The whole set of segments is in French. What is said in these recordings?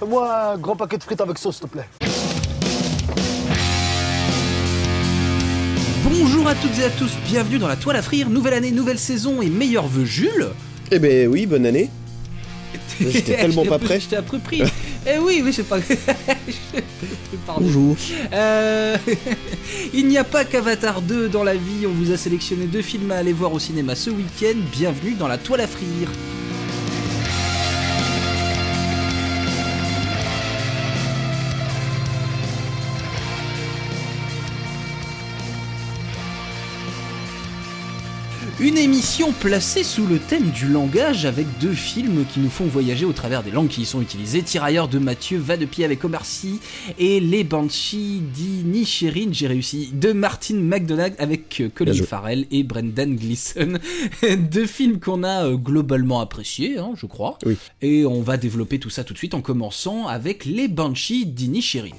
Fais-moi un grand paquet de frites avec sauce, s'il te plaît. Bonjour à toutes et à tous, bienvenue dans la toile à frire, nouvelle année, nouvelle saison et meilleurs vœux Jules Eh ben oui, bonne année. J'étais tellement pas prêt. Je t'ai appris. eh oui, oui, c'est pas. Pardon. Bonjour. Euh, Il n'y a pas qu'Avatar 2 dans la vie, on vous a sélectionné deux films à aller voir au cinéma ce week-end. Bienvenue dans la toile à frire. Une émission placée sous le thème du langage avec deux films qui nous font voyager au travers des langues qui y sont utilisées. Tirailleurs de Mathieu, Va de pied avec Omar Sy et Les Banshees d'Inisherin, j'ai réussi, de Martin McDonagh avec euh, Colin. Farrell et Brendan Gleeson. deux films qu'on a euh, globalement appréciés, hein, je crois. Oui. Et on va développer tout ça tout de suite en commençant avec Les Banshees d'Inisherin.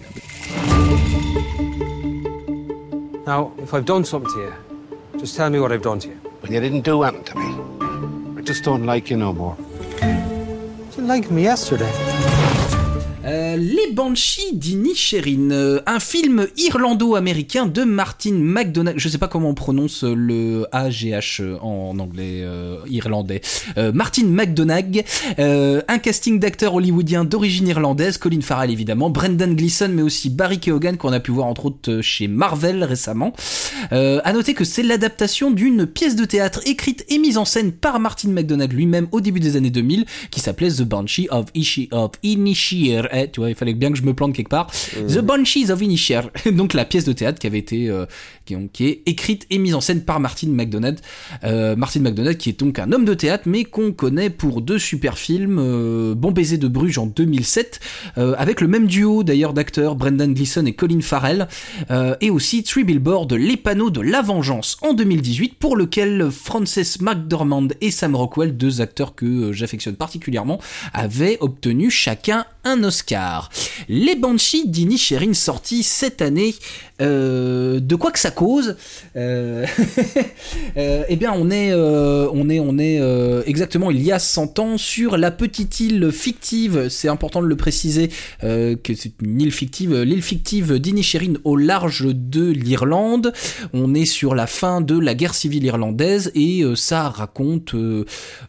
Now, if I've done something to you, just tell me what I've done to you. When you didn't do anything to me, I just don't like you no more. You didn't me yesterday. Uh, Euh, Les Banshees d'Inisherin, euh, un film irlando-américain de Martin McDonagh. Je sais pas comment on prononce le AGH en anglais euh, irlandais. Euh, Martin McDonagh, euh, un casting d'acteurs hollywoodiens d'origine irlandaise, Colin Farrell évidemment, Brendan Gleeson, mais aussi Barry Keoghan qu'on a pu voir entre autres chez Marvel récemment. Euh, à noter que c'est l'adaptation d'une pièce de théâtre écrite et mise en scène par Martin McDonagh lui-même au début des années 2000, qui s'appelait The Banshee of, Ishi, of Inisheer. Eh, vois, il fallait bien que je me plante quelque part. The Banshees of Inisheer. Donc la pièce de théâtre qui avait été, euh, qui, qui est écrite et mise en scène par Martin McDonagh. Euh, Martin McDonagh qui est donc un homme de théâtre, mais qu'on connaît pour deux super films, euh, Bon baiser de Bruges en 2007, euh, avec le même duo d'ailleurs d'acteurs, Brendan Gleeson et Colin Farrell, et aussi Three Billboards, Les panneaux de la vengeance en 2018, pour lequel Frances McDormand et Sam Rockwell, deux acteurs que j'affectionne particulièrement, avaient obtenu chacun un Oscar. Les Banshees d'Inisherin sortis cette année, euh, de quoi que ça cause, euh, euh, eh bien on est, on est, exactement il y a 100 ans sur la petite île fictive, c'est important de le préciser, que c'est une île fictive, l'île fictive d'Inisherin au large de l'Irlande. On est sur la fin de la guerre civile irlandaise et ça raconte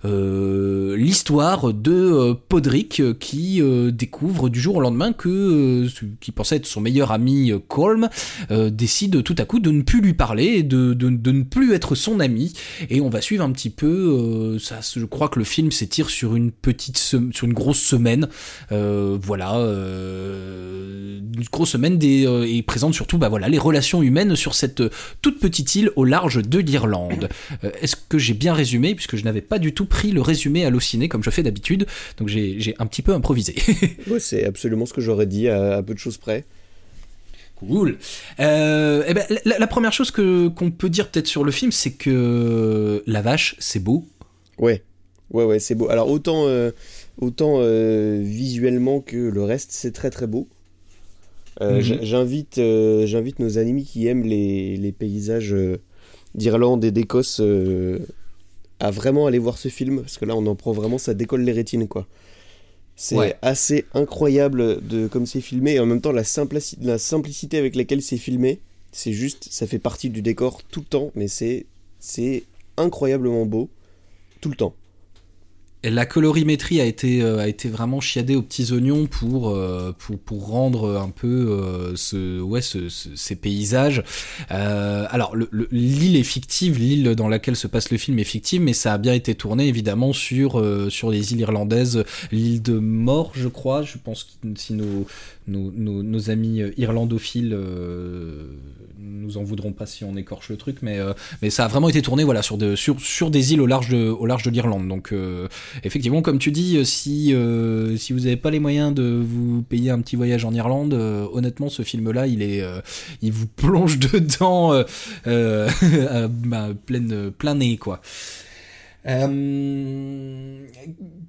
l'histoire de Podrick qui découvre du jour au lendemain que euh, qui pensait être son meilleur ami euh, Colm euh, décide tout à coup de ne plus lui parler et de, de, de ne plus être son ami. Et on va suivre un petit peu euh, ça je crois que le film s'étire sur une petite sur une grosse semaine. Voilà une grosse semaine des, et présente surtout bah voilà les relations humaines sur cette toute petite île au large de l'Irlande. Est-ce que j'ai bien résumé puisque je n'avais pas du tout pris le résumé allociné comme je fais d'habitude? Donc j'ai un petit peu improvisé. C'est ce que j'aurais dit à, à peu de choses près. Cool. Euh, eh ben, la, la première chose que qu'on peut dire peut-être sur le film, c'est que la vache, c'est beau. Ouais, ouais, ouais, c'est beau. Alors autant, euh, autant euh, visuellement que le reste, c'est très très beau. Euh, Mhm. J'invite, j'invite nos amis qui aiment les, les paysages d'Irlande et d'Écosse à vraiment aller voir ce film parce que là, on en prend vraiment, ça décolle les rétines, quoi. C'est Ouais. assez incroyable de comme c'est filmé et en même temps la, simplici- la simplicité avec laquelle c'est filmé, c'est juste, ça fait partie du décor tout le temps, mais c'est c'est incroyablement beau tout le temps. La colorimétrie a été euh, a été vraiment chiadée aux petits oignons pour euh, pour pour rendre un peu euh, ce ouais ce, ce- ces paysages. Alors le- le- l'île est fictive, l'île dans laquelle se passe le film est fictive, mais ça a bien été tourné évidemment sur sur les îles irlandaises, l'île de Mort, je crois. Je pense que si nos nos, amis irlandophiles nous en voudront pas si on écorche le truc, mais euh, mais ça a vraiment été tourné voilà sur de sur sur des îles au large de de l'Irlande. Donc effectivement, comme tu dis, euh, si euh, si vous n'avez pas les moyens de vous payer un petit voyage en Irlande, euh, honnêtement, ce film-là, il est euh, il vous plonge dedans à, bah, pleine plein nez quoi. Euh,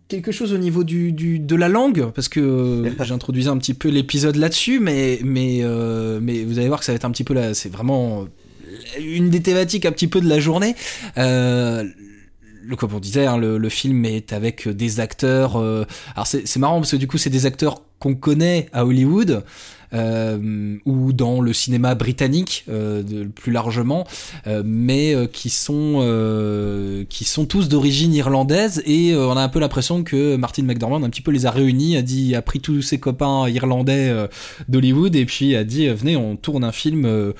quelque chose au niveau du, du de la langue parce que euh, j'introduisais un petit peu l'épisode là-dessus mais mais euh, mais vous allez voir que ça va être un petit peu là c'est vraiment une des thématiques un petit peu de la journée euh, le, comme on disait, hein, le, film est avec des acteurs. euh, alors c'est marrant parce que du coup c'est des acteurs qu'on connaît à Hollywood. Euh, ou dans le cinéma britannique euh, de, plus largement, euh, mais qui sont qui sont tous d'origine irlandaise et on a un peu l'impression que Martin McDormand un petit peu les a réunis, a dit a pris tous ses copains irlandais d'Hollywood et puis a dit venez on tourne un film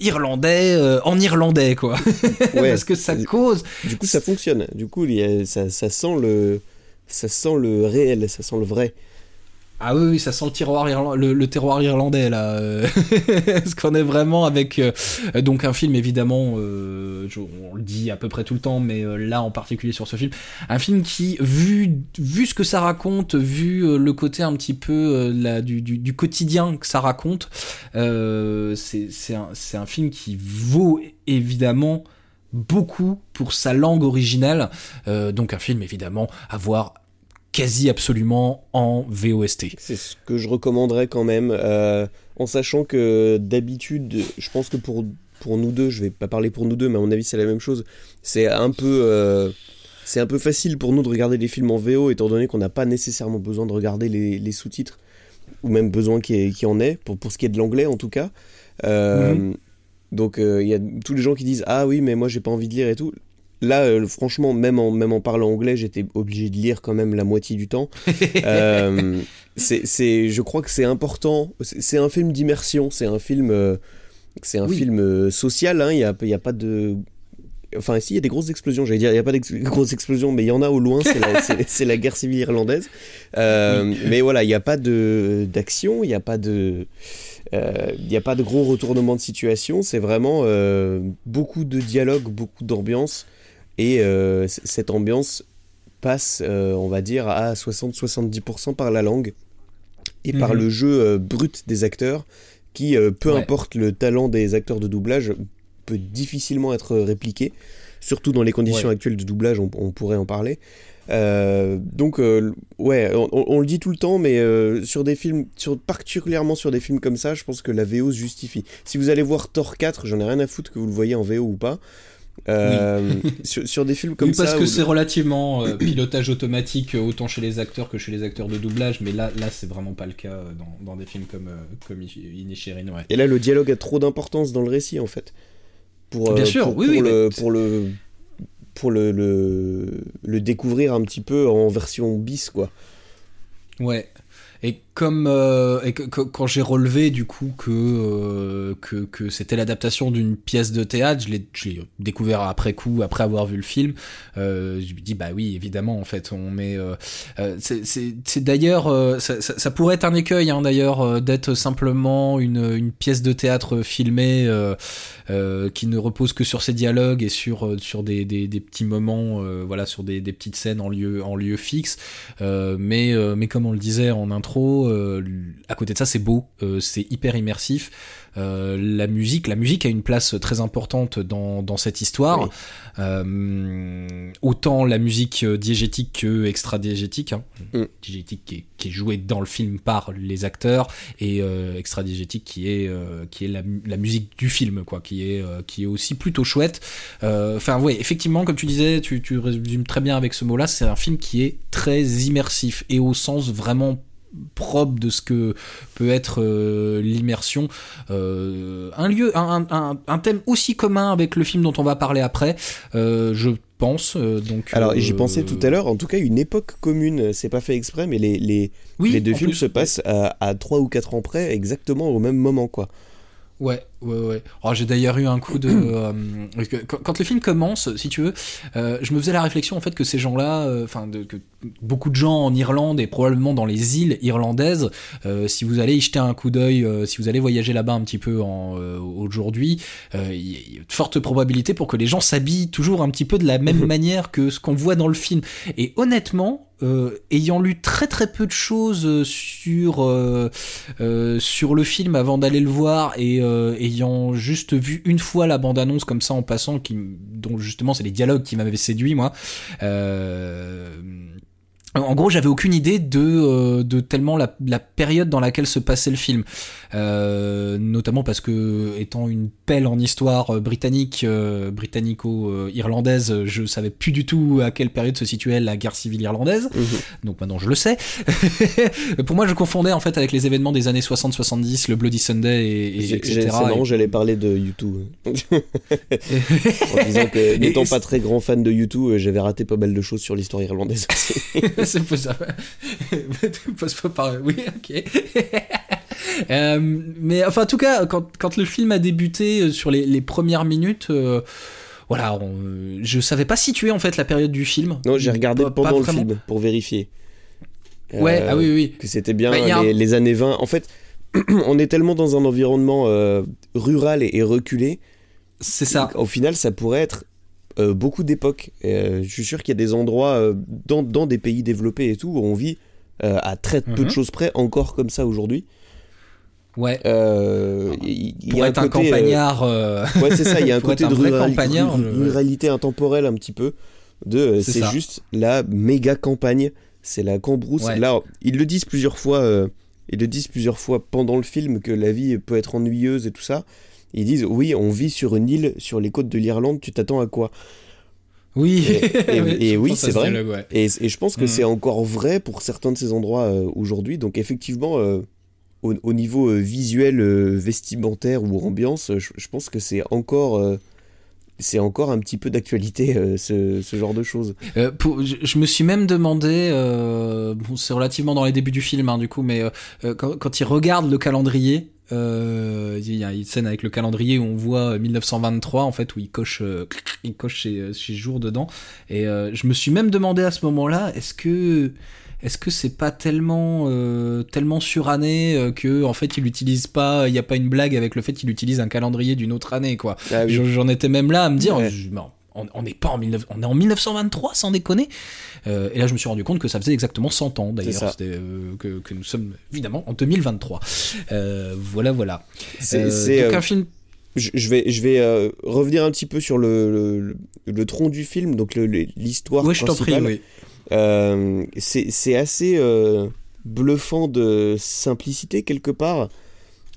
irlandais en irlandais quoi, Ouais. parce que ça cause Du coup, ça fonctionne. Du coup, il y a- ça, ça sent le, ça sent le réel, ça sent le vrai. Ah oui, oui, ça sent le irla- le, le terroir irlandais là. euh, Parce qu'on est vraiment avec euh, donc un film évidemment, euh, on le dit à peu près tout le temps, mais euh, là en particulier sur ce film, un film qui vu vu ce que ça raconte, vu euh, le côté un petit peu euh, du, du, du quotidien que ça raconte, euh, c'est un, un film qui vaut évidemment beaucoup pour sa langue originale. Euh, donc un film évidemment à voir quasi absolument en VOST. C'est ce que je recommanderais quand même, euh, en sachant que d'habitude, je pense que pour, pour nous deux, je vais pas parler pour nous deux, mais à mon avis c'est la même chose, c'est un peu... euh, c'est un peu facile pour nous de regarder des films en VO étant donné qu'on n'a pas nécessairement besoin de regarder les, les sous-titres ou même besoin y en ait pour, pour ce qui est de l'anglais en tout cas. Euh, Donc euh, il y a tous les gens qui disent ah oui mais moi j'ai pas envie de lire et tout. Là euh, franchement même en même en parlant anglais j'étais obligé de lire quand même la moitié du temps. Euh, c'est je crois que c'est important. C'est un film d'immersion. C'est un film euh, c'est un Oui. film social. hein. Il y a il y a pas de Enfin, ici, il y a des grosses explosions. J'allais dire, il n'y a pas de grosses explosions, mais il y en a au loin. C'est la, guerre civile irlandaise. Euh, Mais voilà, il n'y a pas de d'action, il n'y a pas de, euh, il n'y a pas de gros retournement de situation. C'est vraiment euh, beaucoup de dialogue, beaucoup d'ambiance, et euh, cette ambiance passe, euh, on va dire, à 60-70% par la langue et par Mhm. le jeu euh, brut des acteurs, qui, peu Ouais. importe le talent des acteurs de doublage, peut difficilement être répliqué. Surtout dans les conditions Ouais. actuelles de doublage, on, on pourrait en parler. Euh, donc, euh, ouais, on, on- on le dit tout le temps, mais euh, sur des films, sur, particulièrement sur des films comme ça, je pense que la VO se justifie. Si vous allez voir Thor 4, j'en ai rien à foutre que vous le voyez en VO ou pas. Euh, sur, sur des films comme oui, parce ça. que c'est relativement euh, pilotage automatique euh, autant chez les acteurs que chez les acteurs de doublage, mais là, là c'est vraiment pas le cas dans, dans des films comme, comme Inisherin, ouais. Et là, le dialogue a trop d'importance dans le récit, en fait. Pour, Bien sûr, pour, oui, pour oui, le, pour le pour le, le, le découvrir un petit peu en version bis, quoi. Ouais. Et comme euh, quand j'ai relevé du coup que euh, que, que c'était l'adaptation d'une pièce de théâtre, je l'ai découvert après coup, après avoir vu le film. Euh, je me dis bah oui évidemment en fait on met euh, euh, c'est d'ailleurs euh, ça, ça, ça pourrait être un écueil hein, d'ailleurs d'être simplement une une pièce de théâtre filmée qui ne repose que sur ses dialogues et sur sur des, des, des petits moments voilà sur des, des petites scènes en lieu en lieu fixe mais, mais comme on le disait en intro, euh, à côté de ça, c'est beau, euh, c'est hyper immersif. Euh, la musique, la musique a une place très importante dans, dans cette histoire. Oui. Autant la musique diégétique que extra-diégétique. Hein. Mm. Diégétique qui est, qui est jouée dans le film par les acteurs et extra-diégétique qui est, qui est la, mu- la musique du film, quoi, qui est, qui est aussi plutôt chouette. Enfin, ouais, effectivement, comme tu disais, tu, tu résumes très bien avec ce mot-là, c'est un film qui est très immersif et au sens vraiment propre de ce que peut être euh, l'immersion. Euh, un lieu, un, un, un thème aussi commun avec le film dont on va parler après, euh, je pense. donc, Alors, j'y pensais tout à l'heure, en tout cas, une époque commune, c'est pas fait exprès, mais les, les, Oui, les deux films plus, se passent à, à 3 ou 4 ans près, exactement au même moment, quoi. Ouais, ouais, ouais. Oh, j'ai d'ailleurs eu un coup de. euh, quand, quand le film commence, si tu veux, euh, je me faisais la réflexion en fait que ces gens-là, euh, enfin, que beaucoup de gens en Irlande et probablement dans les îles irlandaises, si vous allez y jeter un coup d'œil, si vous allez voyager là-bas un petit peu aujourd'hui, il y a- de fortes probabilités pour que les gens s'habillent toujours un petit peu de la même manière que ce qu'on voit dans le film. Et honnêtement. euh, ayant lu très très peu de choses sur euh, euh, sur le film avant d'aller le voir et euh, ayant juste vu une fois la bande annonce comme ça en passant dont justement c'est les dialogues qui m'avaient séduit moi euh, En gros, j'avais aucune idée de, euh, tellement la période dans laquelle se passait le film. Euh, notamment parce que, étant une pelle en histoire euh, britannique, euh, britannico-irlandaise, je savais plus du tout à quelle période se situait la guerre civile irlandaise. Mhm. Donc maintenant, je le sais. Pour moi, je confondais en fait avec les événements des années 60-70, le Bloody Sunday, et, et- etc. C'est marrant, j'allais parler de YouTube. en disant que, n'étant et- pas très grand fan de YouTube, j'avais raté pas mal de choses sur l'histoire irlandaise c'est par. Oui, ok. Euh, mais enfin, en tout cas, quand, quand le film a débuté euh, sur les, les premières minutes, euh, voilà, on- je savais pas situer en fait la période du film. Non, j'ai regardé Pas- pas pendant le vraiment. film pour vérifier. Ouais, Euh, ah oui, oui, oui. que c'était bien Bah, un- les, années 20. En fait, on est tellement dans un environnement euh, rural et, et reculé. C'est ça. Au final, ça pourrait être euh, beaucoup d'époques. Euh, je suis sûr qu'il y a des endroits euh, dans, dans des pays développés et tout où on vit à très peu Mhm. de choses près encore comme ça aujourd'hui. Ouais. Euh, il- il y a être un côté, euh, campagnard. euh, Ouais, c'est ça, il y a un côté de un vrai rurali- campagnard, ru- je- ruralité intemporelle un petit peu. De, euh, C'est juste la méga campagne, c'est la cambrousse. Ouais. Là, ils le disent plusieurs fois, euh, ils le disent plusieurs fois pendant le film que la vie peut être ennuyeuse et tout ça. Ils disent oui, on vit sur une île sur les côtes de l'Irlande. Tu t'attends à quoi? Oui. Et- oui, c'est ce vrai. dialogue, ouais. et, et je pense que Mhm. c'est encore vrai pour certains de ces endroits euh, aujourd'hui. Donc effectivement, euh, au, au niveau euh, visuel, euh, vestimentaire ou ambiance, je, pense que c'est encore, euh, c'est encore un petit peu d'actualité ce, genre de choses. Je, me suis même demandé, bon, c'est relativement dans les débuts du film, hein, du coup, mais quand, il regarde le calendrier, il y a une scène avec le calendrier où on voit 1923 en fait où il coche, il coche ses, ses jours dedans, et je me suis même demandé à ce moment-là, est-ce que est-ce que c'est pas tellement euh, tellement suranné euh, que en fait il utilise pas, il y a pas une blague avec le fait qu'il utilise un calendrier d'une autre année quoi. Ah oui. J'en- étais même là à me dire, Ouais. je- non, on n'est pas en 19 on est en 1923 sans déconner. Euh, et là, je me suis rendu compte que ça faisait exactement 100 ans d'ailleurs, euh, que, que nous sommes évidemment en 2023. Euh, voilà, voilà. C'est, donc un film. je, je vais, je vais euh, revenir un petit peu sur le, le, le tronc du film, donc l'histoire Ouais, je t'en principale. prie. Oui. Euh, c'est assez euh, bluffant de simplicité quelque part.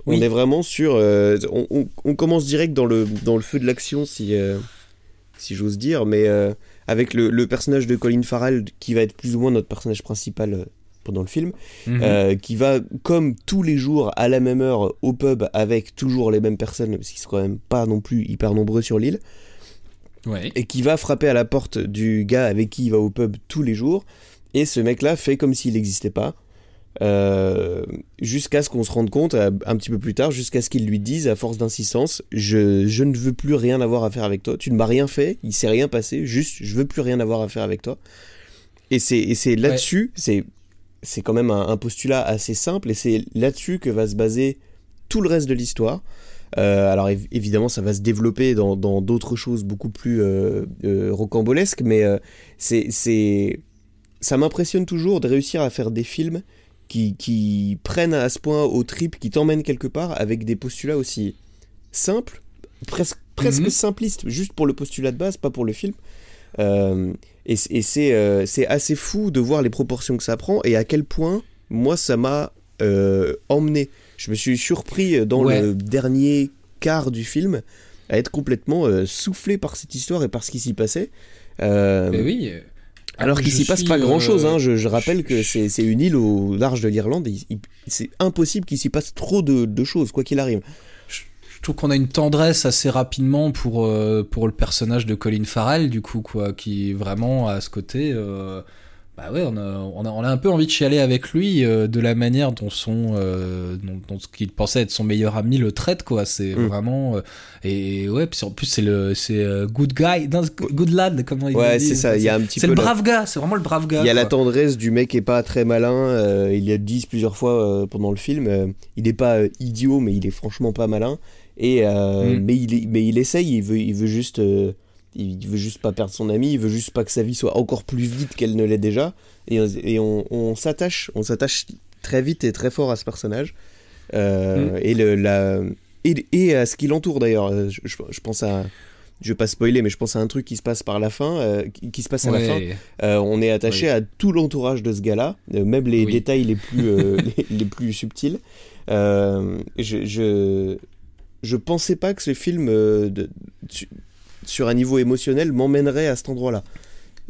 Oui. On est vraiment sur. euh, on, on- on commence direct dans le, dans le feu de l'action, si, si j'ose dire, mais avec le, le personnage de Colin Farrell, qui va être plus ou moins notre personnage principal pendant le film, Mhm. qui va, comme tous les jours, à la même heure, au pub, avec toujours les mêmes personnes, parce qu'ils sont quand même pas non plus hyper nombreux sur l'île Ouais. et qui va frapper à la porte du gars avec qui il va au pub tous les jours. Et ce mec-là fait comme s'il n'existait pas. euh, jusqu'à ce qu'on se rende compte, euh, un petit peu plus tard, jusqu'à ce qu'il lui dise, à force d'insistance, je, je ne veux plus rien avoir à faire avec toi. Tu ne m'as rien fait, il s'est rien passé, juste, je veux plus rien avoir à faire avec toi. Et c'est, et c'est là-dessus, c'est, c'est quand même un, un postulat assez simple, et c'est là-dessus que va se baser tout le reste de l'histoire. Euh, alors év- évidemment, ça va se développer dans dans d'autres choses beaucoup plus euh, euh, rocambolesques, mais c'est ça m'impressionne toujours de réussir à faire des films qui, qui prennent à ce point au trip, qui t'emmènent quelque part avec des postulats aussi simples, presque presque Mhm. simplistes, juste pour le postulat de base, pas pour le film. Et et c'est assez fou de voir les proportions que ça prend et à quel point moi ça m'a emmené. Je me suis surpris dans Ouais. le dernier quart du film à être complètement euh, soufflé par cette histoire et par ce qui s'y passait. Euh, Mais oui. alors qu'il s'y passe pas grand chose, euh, hein. je, je rappelle que c'est une île au large de l'Irlande, c'est impossible qu'il s'y passe trop de, de choses, quoi qu'il arrive. Je trouve qu'on a une tendresse assez rapidement pour, euh, pour le personnage de Colin Farrell, du coup, quoi, qui vraiment à ce côté. euh, bah ouais, on a, on, a, on a un peu envie de chialer avec lui euh, de la manière dont son, euh, dont, dont ce qu'il pensait être son meilleur ami le traite, quoi. C'est Mm. vraiment. euh, et ouais, puis en plus, c'est le c'est euh, good guy, non, good lad, comment il Ouais, dit, c'est ça, il y a un petit C'est le brave gars, c'est vraiment le brave gars. Il y a la tendresse du mec qui est pas très malin, euh, il le dit plusieurs fois euh, pendant le film, euh, il n'est pas idiot, mais il est franchement pas malin. Et, euh, Mm. mais, il, mais il essaye, il veut, il veut juste. Il veut juste pas perdre son ami, il veut juste pas que sa vie soit encore plus vite qu'elle ne l'est déjà. Et, on- et on, on s'attache, on s'attache très vite et très fort à ce personnage. Euh, Mm. et, le, la, et, et à ce qui l'entoure d'ailleurs. Euh, Je, je- pense à, je vais pas spoiler, mais je pense à un truc qui se passe par la fin, euh, qui, qui se passe à la fin. Euh, on est attaché à tout l'entourage de ce gars-là, même les Oui. détails les plus, les, les plus subtils. Je, je, je pensais pas que ce film, de- sur un niveau émotionnel, m'emmènerait à cet endroit-là.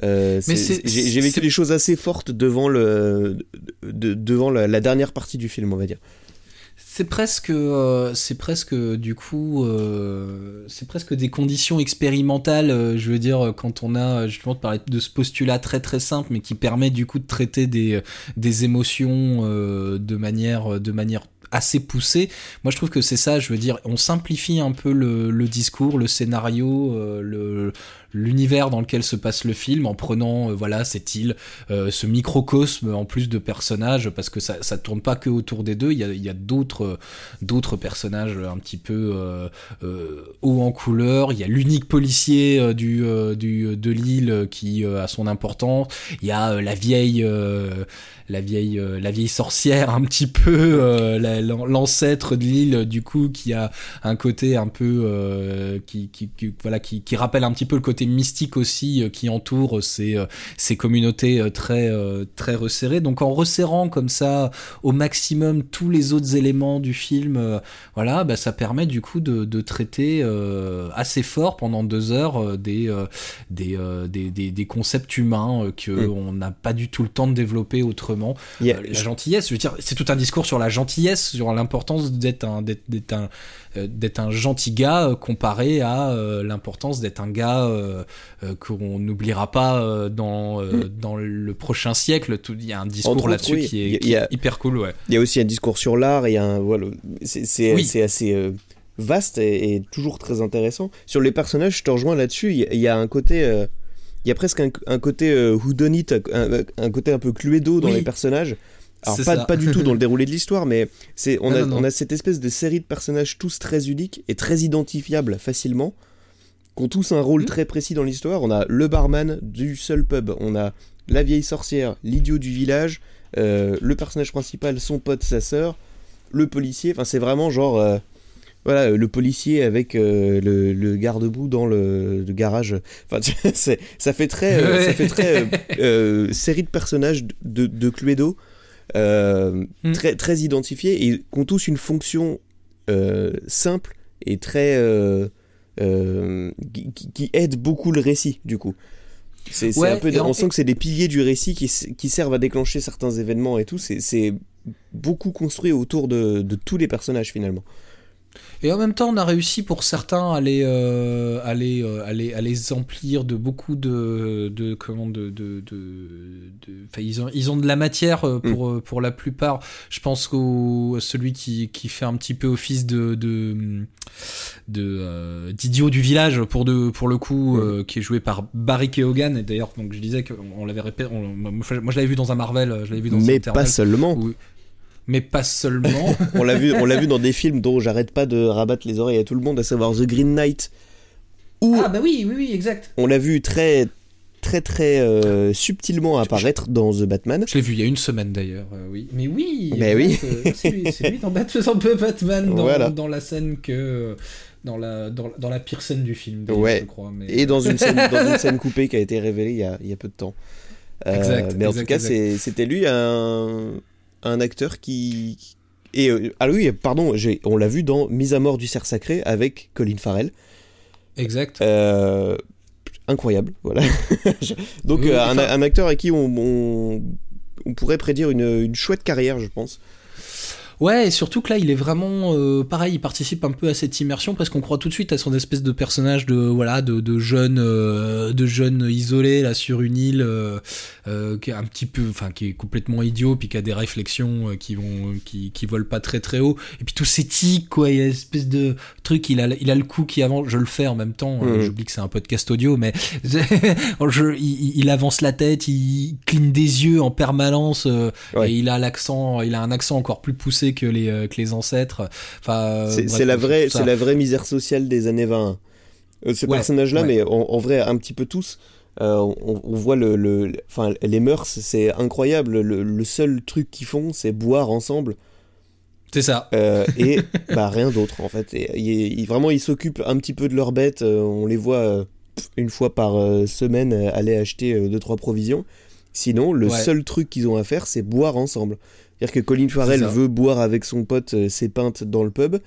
Euh, j'ai vécu des choses assez fortes devant, le, de- devant la, la dernière partie du film, on va dire. C'est presque, euh, c'est presque du coup, euh, c'est presque des conditions expérimentales. je veux dire, quand on a justement de parler de ce postulat très très simple, mais qui permet du coup de traiter des des émotions de manière de manière assez poussée. Moi, je trouve que c'est ça. Je veux dire, on simplifie un peu le, discours, le scénario, euh, l'univers dans lequel se passe le film en prenant euh, voilà cette île euh, ce microcosme en plus de personnages parce que ça ça tourne pas que autour des deux il y a, d'autres personnages un petit peu euh, haut en couleur il y a l'unique policier du, de l'île qui a son importance il y a la vieille la vieille la vieille sorcière un petit peu la- l'ancêtre de l'île du coup qui a un côté un peu euh, qui, qui, qui- voilà qui, qui rappelle un petit peu le côté mystique aussi euh, qui entoure ces euh, ces communautés très très resserrées. Donc en resserrant comme ça au maximum tous les autres éléments du film voilà bah, ça permet du coup de, de traiter assez fort pendant deux heures des, des, des, des des concepts humains que Mm. on n'a pas du tout le temps de développer autrement. La gentillesse, je veux dire, c'est tout un discours sur la gentillesse, sur l'importance d'être un, d'être, un, euh, d'être un gentil gars euh, comparé à euh, l'importance d'être un gars qu'on n'oubliera pas dans, euh, dans le prochain siècle. Il y a un discours là-dessus oui. qui, est, qui a- hyper cool, ouais. Il y a aussi un discours sur l'art, un voilà, c'est Oui. assez vaste et, et toujours très intéressant. Sur les personnages, je te rejoins là-dessus. Il y, a- il y a un côté, euh, il y a presque un, un côté euh, whodunit, un, un côté un peu cluedo dans Oui. les personnages. Alors pas, du tout dans le déroulé de l'histoire, mais c'est on Non, a non, non. on a cette espèce de série de personnages tous très uniques et très identifiables facilement, qui ont tous un rôle Mhm. très précis dans l'histoire. On a le barman du seul pub, on a la vieille sorcière, l'idiot du village, euh, le personnage principal, son pote, sa sœur, le policier. Enfin, c'est vraiment genre. euh, voilà, le policier avec euh, le, le garde-boue dans le, le garage. Enfin, ça fait très, euh, ça fait très euh, euh, série de personnages de, de Cluedo, euh, Mm. très, très identifiés et qui ont tous une fonction euh, simple et très. euh, qui, qui- aide beaucoup le récit, du coup. C'est Ouais, un peu, on sent que c'est des piliers du récit qui, qui servent à déclencher certains événements et tout. C'est- C'est beaucoup construit autour de, de tous les personnages finalement. Et en même temps, on a réussi pour certains à les, euh, à les, euh, à les, à les emplir de beaucoup de, de comment, de, de, de, de- enfin, ils ont, ils ont de la matière euh, pour, euh, pour la plupart. Je pense qu'au à celui qui, qui fait un petit peu office de, de, euh, d'idiot du village pour de, pour le coup, euh, qui est joué par Barry Keoghan. Et d'ailleurs, donc je disais qu'on on l'avait répété, on- moi je l'avais vu dans un Marvel, je l'avais vu dans Mais pas seulement. où- mais pas seulement. On l'a vu, on l'a vu dans des films dont j'arrête pas de rabattre les oreilles à tout le monde, à savoir The Green Knight, où ah bah oui, oui, oui, exact. on l'a vu très très très euh, subtilement apparaître dans The Batman. Je l'ai vu il y a une semaine d'ailleurs, euh, oui. Mais oui, Mais oui. c'est lui, c'est lui dans Bat- dans Batman, dans, Voilà. dans la scène que. Dans la, dans, dans la pire scène du film, Ouais. je crois. Mais... Et dans une scène, dans une scène coupée qui a été révélée il y a, il y a peu de temps. Euh, Exact, mais en exact, tout cas, c'était lui un, un acteur qui. Et euh, ah oui, pardon, j'ai- on l'a vu dans Mise à mort du cerf sacré avec Colin Farrell. Exact. Euh, incroyable, voilà. Donc Oui, euh, un, enfin- un acteur à qui on, on, on pourrait prédire une, une chouette carrière, je pense. Ouais, et surtout que là, il est vraiment euh, pareil, il participe un peu à cette immersion parce qu'on croit tout de suite à son espèce de personnage de voilà de, de jeune euh, de jeune isolé là sur une île euh, euh, qui est un petit peu enfin qui est complètement idiot puis qui a des réflexions euh, qui vont qui qui volent pas très très haut et puis tous ces tics quoi, il y a une espèce de truc, il a il a le coup qui avance, je le fais en même temps, euh, Mhm. j'oublie que c'est un podcast audio mais je, il, il avance la tête, il cligne des yeux en permanence euh, Ouais. et il a l'accent, il a un accent encore plus poussé que les euh, que les ancêtres. Enfin, euh, C'est la vraie, la vraie misère sociale des années 20. Euh, ce Ouais, personnage-là, ouais. mais en, en vrai, un petit peu tous. euh, on, on voit le, le- enfin, les mœurs, c'est incroyable. Le, le seul truc qu'ils font, c'est boire ensemble. C'est ça. Euh, et bah rien d'autre en fait. Et, vraiment, ils s'occupent un petit peu de leurs bêtes. euh, on les voit une fois par semaine aller acheter euh, deux trois provisions. Sinon, le Ouais. seul truc qu'ils ont à faire, c'est boire ensemble. C'est-à-dire que Colin Farrell veut boire avec son pote euh, ses pintes dans le pub.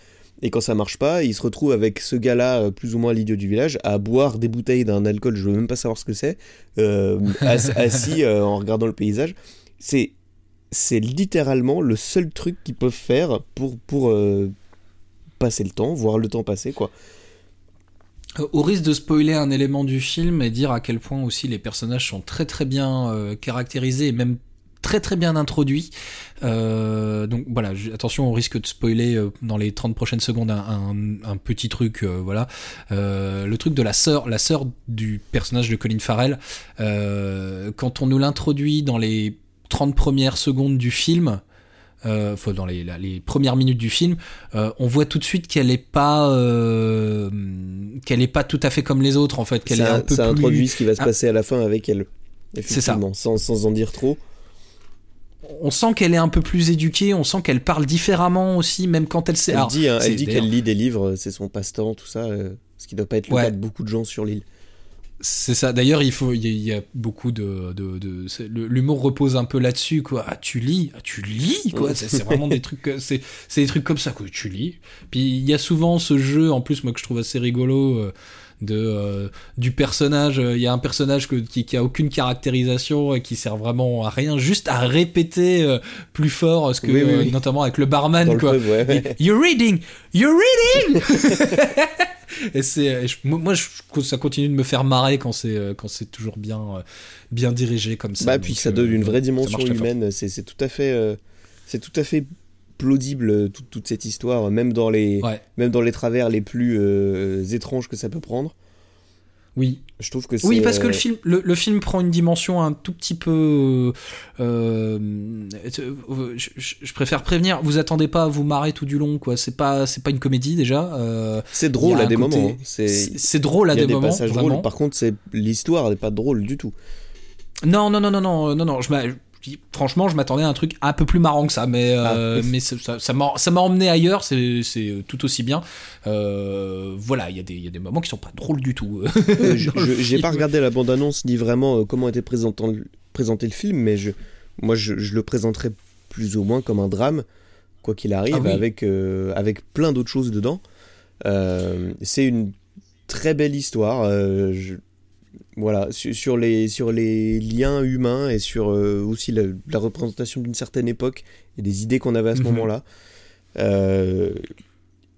Et quand ça marche pas, il se retrouve avec ce gars-là, euh, plus ou moins l'idiot du village, à boire des bouteilles d'un alcool, je veux même pas savoir ce que c'est, euh, ass- assis euh, en regardant le paysage. C'est c'est littéralement le seul truc qu'ils peuvent faire pour, pour euh, passer le temps, voir le temps passer, quoi. Au risque de spoiler un élément du film et dire à quel point aussi les personnages sont très très bien caractérisés et même très très bien introduits. Euh, donc voilà, attention au risque de spoiler euh, dans les 30 prochaines secondes un, un- un petit truc. euh, voilà, le truc de la sœur, la sœur du personnage de Colin Farrell. quand on nous l'introduit dans les 30 premières secondes du film. Euh, enfin, dans les, premières minutes du film, euh, on voit tout de suite qu'elle est pas euh, qu'elle est pas tout à fait comme les autres en fait qu'elle est Ça, un peu ça plus introduit ce qui va se Ah. passer à la fin avec elle. ça. Effectivement, sans, sans en dire trop. On sent qu'elle est un peu plus éduquée on sent qu'elle parle différemment aussi même quand elle sait Elle alors, dit, hein, elle dit d'ailleurs- qu'elle lit des livres, c'est son passe-temps, tout ça, euh, ce qui doit pas être le Ouais. cas de beaucoup de gens sur l'île. c'est ça. D'ailleurs il faut il y, a- il y a beaucoup de, de, l'humour repose un peu là-dessus quoi. Ah tu lis? Ah tu lis quoi? C'est c'est vraiment des trucs c'est c'est des trucs comme ça que tu lis. Puis il y a souvent ce jeu en plus moi que je trouve assez rigolo euh, de euh, du personnage euh, il y a un personnage que, qui, qui a aucune caractérisation et qui sert vraiment à rien juste à répéter euh, plus fort ce que Oui, oui, oui. notamment avec le barman Dans le quoi pub, ouais, ouais. You're reading, you're reading. et c'est, moi, je- ça continue de me faire marrer quand c'est, quand c'est toujours bien, bien dirigé comme ça. Bah, puis ça donne une vraie dimension humaine. C'est c'est tout à fait, c'est tout à fait plaudible euh, toute, toute cette histoire, même dans les, Ouais. même dans les travers les plus euh, étranges que ça peut prendre. Oui. Je trouve que c'est. Oui, parce que euh, le film, le, le film prend une dimension un tout petit peu. euh, euh, je, préfère prévenir. Vous attendez pas à vous marrer tout du long, quoi. C'est pas, c'est pas une comédie déjà. euh, c'est drôle à des côté- moments. hein. C'est drôle à des, des moments. passages vraiment. drôles. Par contre, c'est l'histoire n'est pas drôle du tout. Non, non, non, non, non, non, non. Je- franchement, je m'attendais à un truc un peu plus marrant que ça, mais euh, mais ça m'a emmené ailleurs. C'est tout aussi bien. Euh, voilà, il y a des il y a des moments qui sont pas drôles du tout. Euh, J'ai pas regardé la bande-annonce ni vraiment comment était présenté, présenté le film, mais je, moi je, je le présenterais plus ou moins comme un drame, quoi qu'il arrive, Ah oui. avec, avec plein d'autres choses dedans. C'est une très belle histoire. je- voilà, sur, sur les, sur les liens humains et sur euh, aussi la, la représentation d'une certaine époque et des idées qu'on avait à ce Mhm. moment-là. Euh,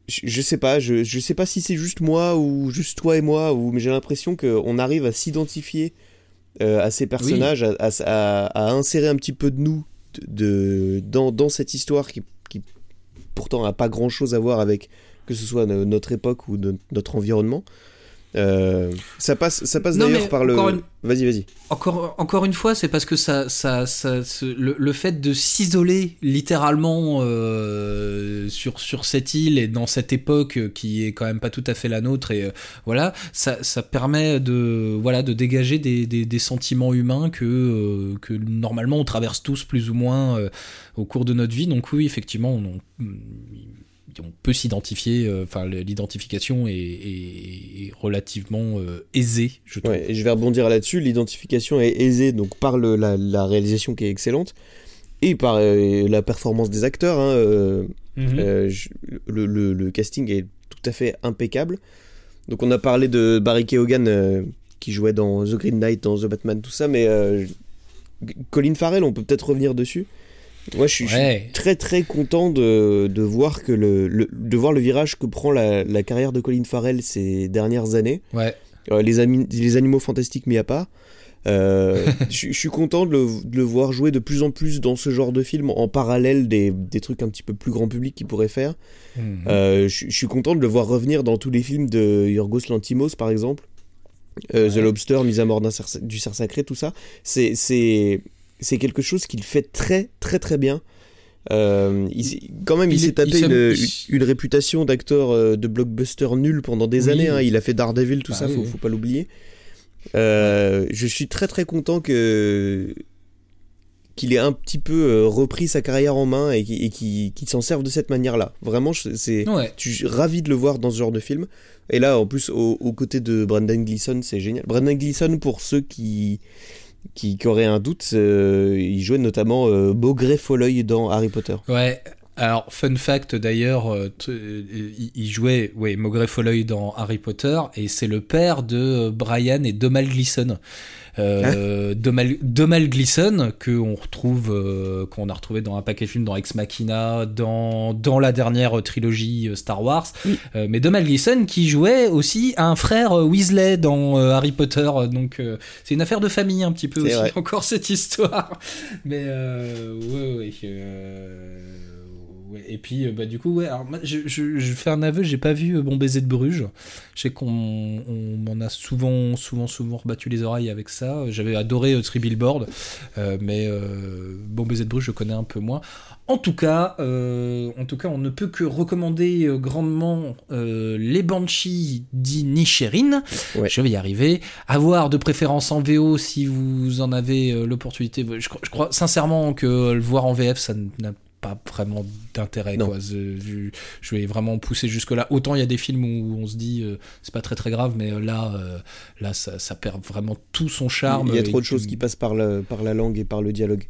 je, je sais pas, je, je sais pas si c'est juste moi ou juste toi et moi, ou, mais j'ai l'impression qu'on arrive à s'identifier euh, à ces personnages, à, à- à- à insérer un petit peu de nous de, de- dans, dans cette histoire qui, qui pourtant n'a pas grand chose à voir avec que ce soit no- notre époque ou no- notre environnement. Euh, ça passe, ça passe d'ailleurs par le. encore une- Vas-y, vas-y. Encore, encore une fois, c'est parce que ça, ça, ça, le, le fait de s'isoler littéralement euh, sur, sur cette île et dans cette époque euh, qui est quand même pas tout à fait la nôtre, et euh, voilà, ça, ça permet de, voilà, de dégager des, des, des sentiments humains que, que normalement on traverse tous plus ou moins au cours de notre vie. Donc oui, effectivement, on, on peut s'identifier, euh, enfin l'identification est, est- est relativement euh, aisée, je trouve. Ouais, et je vais rebondir là-dessus. L'identification est aisée donc par le- la, la réalisation qui est excellente et par euh, la performance des acteurs. hein, euh, Mhm. Je- le, le- le casting est tout à fait impeccable. Donc on a parlé de Barry Keoghan qui jouait dans The Green Knight, dans The Batman, tout ça, mais Colin Farrell, on peut peut-être revenir dessus. Moi, je suis, je suis Ouais. très très content de, de voir que le, le- de voir le virage que prend la, la carrière de Colin Farrell ces dernières années. Ouais. Euh, les, ami- les animaux fantastiques mis à part. Euh, je je suis content de le, de le voir jouer de plus en plus dans ce genre de film en parallèle des, des trucs un petit peu plus grand public qu'il pourrait faire. Mhm. Euh, je, je suis content de le voir revenir dans tous les films de Yorgos Lantimos par exemple. Euh, The Ouais. Lobster, Mise à mort du cerf sacré, tout ça. C'est, c'est, quelque chose qu'il fait très très très bien. Euh, il quand même, il, Il s'est est- tapé il une, réputation d'acteur euh, de blockbuster nul pendant des Oui. années. hein. Il a fait Daredevil, tout Bah ça, oui, faut, oui. faut pas l'oublier. Euh, je suis très très content que qu'il ait un petit peu repris sa carrière en main et qui, et qui, qui s'en serve de cette manière-là. Vraiment, je- c'est, Ouais. ravi de le voir dans ce genre de film. Et là, en plus, au- aux côtés de Brendan Gleeson, c'est génial. Brendan Gleeson, pour ceux qui, qui, auraient un doute, euh, il jouait notamment euh, Beaugré dans Harry Potter. Ouais. Alors, fun fact d'ailleurs, euh, euh, il jouait ouais, Maugrey Folleuil dans Harry Potter et c'est le père de Brian et Domal Gleason. Euh, Domal, Domal Gleason que on retrouve, euh, qu'on a retrouvé dans un paquet de films, dans Ex Machina, dans dans la dernière trilogie euh, Star Wars. Oui. Euh, mais Domal Gleason qui jouait aussi un frère Weasley dans Harry Potter. Donc euh, c'est une affaire de famille un petit peu aussi vrai. encore cette histoire. Mais euh, ouais ouais. Ouais. Et puis euh, bah du coup ouais. Alors moi, je, je, je fais un aveu, j'ai pas vu euh, Bon baiser de Bruges. Je sais qu'on on m'en a souvent souvent souvent rebattu les oreilles avec ça. J'avais adoré euh, Three Billboard, euh, mais euh, Bon baiser de Bruges je connais un peu moins. En tout cas, euh, en tout cas, on ne peut que recommander grandement les Banshees d'Inisherin. Ouais. Je vais y arriver. À voir de préférence en VO si vous en avez l'opportunité. Je, crois- je crois sincèrement que le voir en VF, ça n'a pas vraiment d'intérêt. Quoi. Je, vais vraiment pousser jusque-là. Autant il y a des films où on se dit euh, c'est pas très très grave, mais euh, là, euh, là ça, ça perd vraiment tout son charme. il y a trop de choses qui passent par, par la langue et par le dialogue.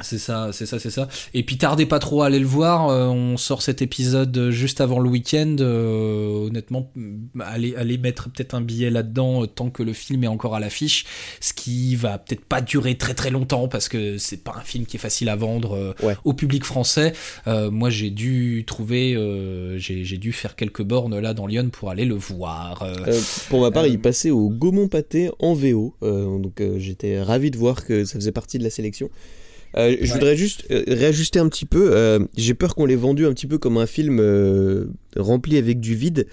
C'est ça, c'est ça, c'est ça. Et puis tardez pas trop à aller le voir. euh, on sort cet épisode euh, juste avant le week-end. euh, honnêtement, mm, allez, allez mettre peut-être un billet là-dedans euh, tant que le film est encore à l'affiche. Ce qui va peut-être pas durer très très longtemps parce que c'est pas un film qui est facile à vendre Ouais. au public français. Moi, j'ai dû trouver, j'ai dû faire quelques bornes là dans Lyon pour aller le voir. Pour ma part, il passait au Gaumont Pâté en VO, donc j'étais ravi de voir que ça faisait partie de la sélection. Euh, je Ouais. voudrais juste euh, réajuster un petit peu. euh, J'ai peur qu'on l'ait vendu un petit peu comme un film euh, rempli avec du vide.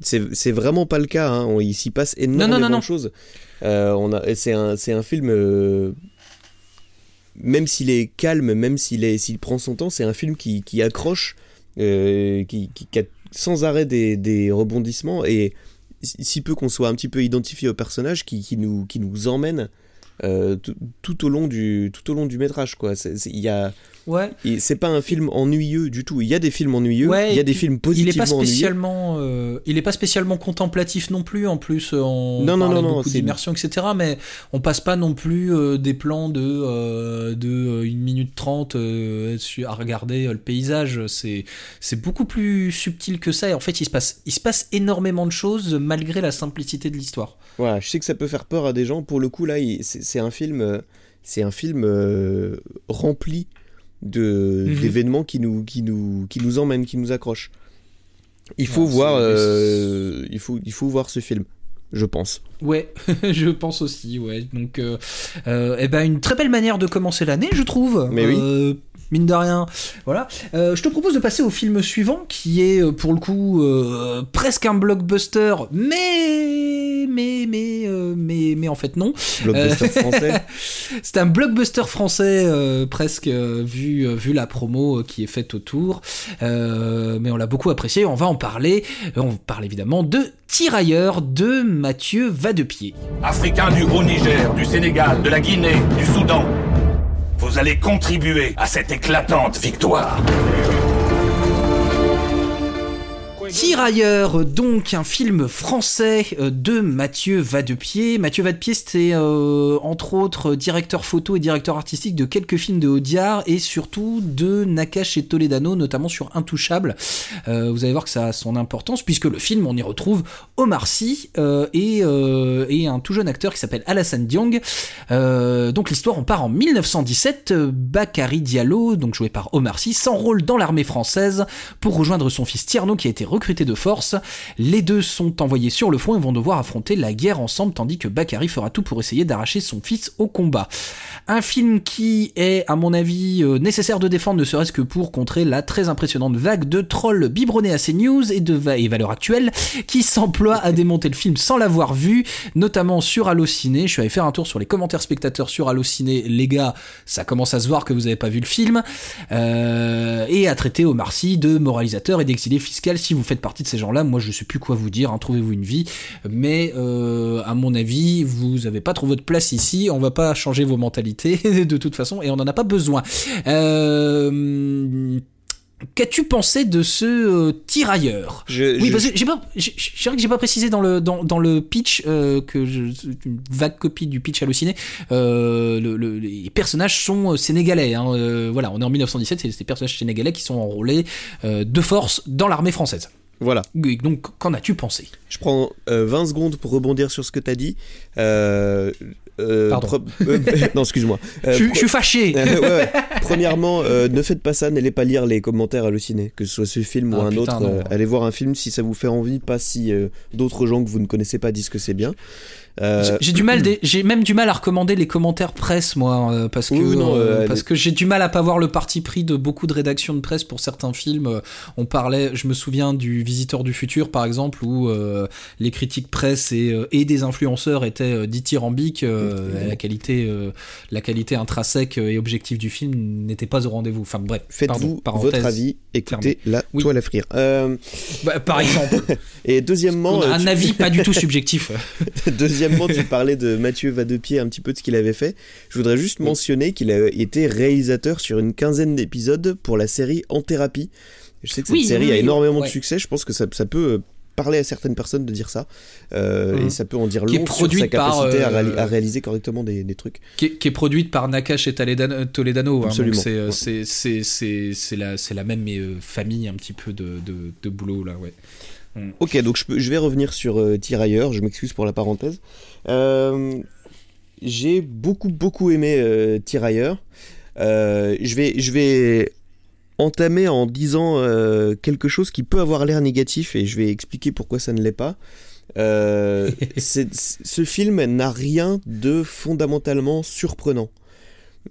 C'est vraiment pas le cas. Hein. On- il s'y passe énormément non, non. de choses. C'est un, film. même s'il est calme, même s'il prend son temps, c'est un film qui, qui accroche, qui, qui, qui a sans arrêt des, des rebondissements et si peu qu'on soit un petit peu identifié au personnage qui, qui nous, qui nous emmène tout, tout au long du, tout au long du métrage. Quoi. Il y a, ouais. c'est pas un film ennuyeux du tout. Il y a des films ennuyeux, Ouais, il y a des films Il est positivement pas spécialement, euh, il est pas spécialement contemplatif non plus. En plus, euh, on Non, beaucoup d'immersion, etc. Mais on passe pas non plus euh, des plans de euh, de euh, une minute trente euh, su- à regarder le paysage. C'est c'est beaucoup plus subtil que ça. Et en fait, il se passe il se passe énormément de choses malgré la simplicité de l'histoire. Voilà, je sais que ça peut faire peur à des gens. Pour le coup, là, c'est un film, c'est un film rempli de Mhm. d'événements qui nous, qui nous, qui nous emmènent, qui nous accrochent. Il faut Ouais, voir, euh, il faut, il faut voir ce film, je pense. Ouais, je pense aussi, ouais. Donc, euh, euh, eh ben, une très belle manière de commencer l'année, je trouve. Mais oui. Euh, mine de rien. Voilà. Euh, je te propose de passer au film suivant, qui est pour le coup presque un blockbuster, mais mais mais mais mais en fait non. Blockbuster français. C'est un blockbuster français presque vu vu la promo qui est faite autour, mais on l'a beaucoup apprécié. On va en parler. On parle évidemment de Tirailleurs de Mathieu Vadepied. Africains du Haut-Niger, du Sénégal, de la Guinée, du Soudan. Vous allez contribuer à cette éclatante victoire. Tirailleurs, donc un film français euh, de Mathieu Vadepied. Mathieu Vadepied, c'était euh, entre autres directeur photo et directeur artistique de quelques films de Audiard et surtout de Nakash et Toledano, notamment sur Intouchable. Euh, vous allez voir que ça a son importance puisque le film, on y retrouve Omar Sy et, un tout jeune acteur qui s'appelle Alassane Diong. Donc l'histoire, on part en 1917. euh, Bakary Diallo, donc joué par Omar Sy, s'enrôle dans l'armée française pour rejoindre son fils Tierno qui a été recruté de force. Les deux sont envoyés sur le front et vont devoir affronter la guerre ensemble tandis que Bakary fera tout pour essayer d'arracher son fils au combat. Un film qui est, à mon avis, euh, nécessaire de défendre, ne serait-ce que pour contrer la très impressionnante vague de trolls biberonnés à ces news et de valeurs actuelles qui s'emploient à démonter le film sans l'avoir vu, notamment sur Allociné. Je suis allé faire un tour sur les commentaires spectateurs sur Allociné. Les gars, ça commence à se voir que vous avez pas vu le film. Euh, et à traiter Omar Sy de moralisateur et d'exilé fiscal si vous faites partie de ces gens-là, moi je sais plus quoi vous dire, hein, trouvez-vous une vie, mais euh, à mon avis, vous n'avez pas trop votre place ici, on va pas changer vos mentalités de toute façon, et on n'en a pas besoin. Euh, Qu'as-tu pensé de ce euh, tirailleur? Je- Oui, je- parce que j'ai pas, j'ai- c'est vrai que j'ai pas précisé dans le dans, dans le pitch euh, que je, une vague copie du pitch halluciné. Euh, le, le- les personnages sont sénégalais. Hein, euh, voilà, on est en 1917, c'est des personnages sénégalais qui sont enrôlés de force dans l'armée française. Voilà. Donc, qu'en as-tu pensé? Je prends euh, 20 secondes pour rebondir sur ce que tu as dit. Euh, euh, Pardon. euh, non, excuse-moi. Euh, je, suis- pre- je suis fâché. Ouais, ouais. Premièrement, euh, ne faites pas ça, n'allez pas lire les commentaires hallucinés, que ce soit ce film ou Ah, un putain, autre. allez voir un film si ça vous fait envie, pas si d'autres gens que vous ne connaissez pas disent que c'est bien. Euh, J'ai- du mal, j'ai même du mal à recommander les commentaires presse, moi, euh, parce que Oui, oui, non, euh, parce que j'ai du mal à pas voir le parti pris de beaucoup de rédactions de presse pour certains films. On parlait, je me souviens du Visiteur du futur, par exemple, où euh, les critiques presse et, et des influenceurs étaient dithyrambiques. euh, La qualité, la qualité intrinsèque et objective du film n'était pas au rendez-vous. Enfin bref, Faites-vous votre avis, écoutez la Oui. toile à frire. Bah, par exemple, et deuxièmement, on a un tu- avis pas du tout subjectif. Deuxièmement, tu parlais de Mathieu Vadepied, un petit peu de ce qu'il avait fait. Je voudrais juste mentionner qu'il a été réalisateur sur une quinzaine d'épisodes pour la série En Thérapie. Je sais que cette Oui, série oui, a énormément ouais. de succès. Je pense que ça, ça peut euh, parler à certaines personnes de dire ça. Euh. Et ça peut en dire Qui est long sur sa produite par, capacité à, réali- euh, à réaliser correctement des, des trucs. qui est, qui est produite par Nakash et Toledano. Toledano hein, Absolument. c'est, Ouais. la, même famille un petit peu de, de, de boulot là, ouais. Ok, donc je, peux- je vais revenir sur euh, Tirailleurs. Je m'excuse pour la parenthèse. Euh, J'ai beaucoup, beaucoup aimé euh, Tirailleurs. Euh, je, vais, je vais entamer en disant euh, quelque chose qui peut avoir l'air négatif et je vais expliquer pourquoi ça ne l'est pas. Ce film n'a rien de fondamentalement surprenant.